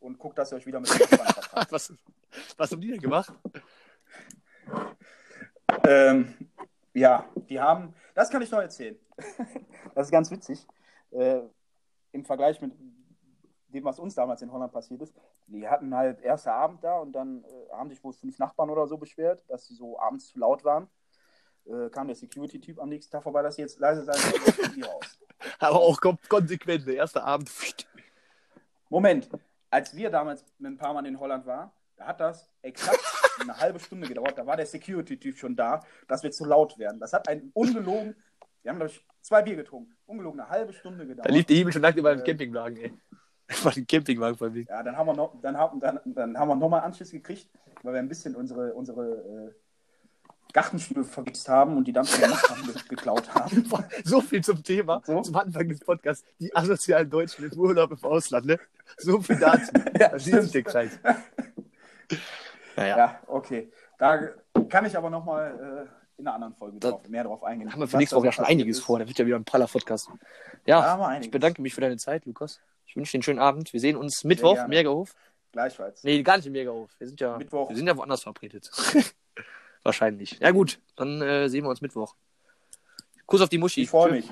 und guckt, dass ihr euch wieder mit. Was, was haben die denn gemacht? Ähm, ja, die haben, das kann ich noch erzählen. das ist ganz witzig. Äh, Im Vergleich mit dem, was uns damals in Holland passiert ist. Die hatten halt erster Abend da und dann äh, haben sich wohl fünf Nachbarn oder so beschwert, dass sie so abends zu laut waren. Äh, kam der Security-Typ am nächsten Tag vorbei, dass sie jetzt leise sein sollen, raus. Aber auch kon konsequent. Der erste Abend. Moment, als wir damals mit ein paar Mann in Holland waren, da hat das exakt eine halbe Stunde gedauert. Da war der Security-Typ schon da, dass wir zu laut werden. Das hat ein ungelogen, wir haben, glaube ich, zwei Bier getrunken. Ungelogen eine halbe Stunde gedauert. Da lief der Hiebel schon nackt über den Äh. Campingwagen, ey. War den Campingwagen von mir. Ja, dann haben wir noch, dann haben, dann, dann haben wir nochmal Anschluss gekriegt, weil wir ein bisschen unsere, unsere äh, Gartenstühle verwichst haben und die dann von den Nachbarn ge geklaut haben. So viel zum Thema, So. zum Anfang des Podcasts. Die asozialen Deutschen im Urlaub im Ausland, ne? So viel dazu. Ja, da schließt sich der stimmt. Kreis. Naja, Ja, okay. Da kann ich aber nochmal äh, in einer anderen Folge Da- drauf, mehr drauf eingehen. haben wir für nächste da Woche ja schon einiges ist. vor. Da wird ja wieder ein praller Podcast. Ja, Ja, haben wir ich bedanke mich für deine Zeit, Lukas. Ich wünsche dir einen schönen Abend. Wir sehen uns Mittwoch, gerne. Megahof. Gleichfalls. Nee, gar nicht im Megahof. Wir sind ja, Mittwoch. wir sind ja woanders verabredet. Wahrscheinlich. Ja gut, dann äh, sehen wir uns Mittwoch. Kuss auf die Muschi. Ich freue mich.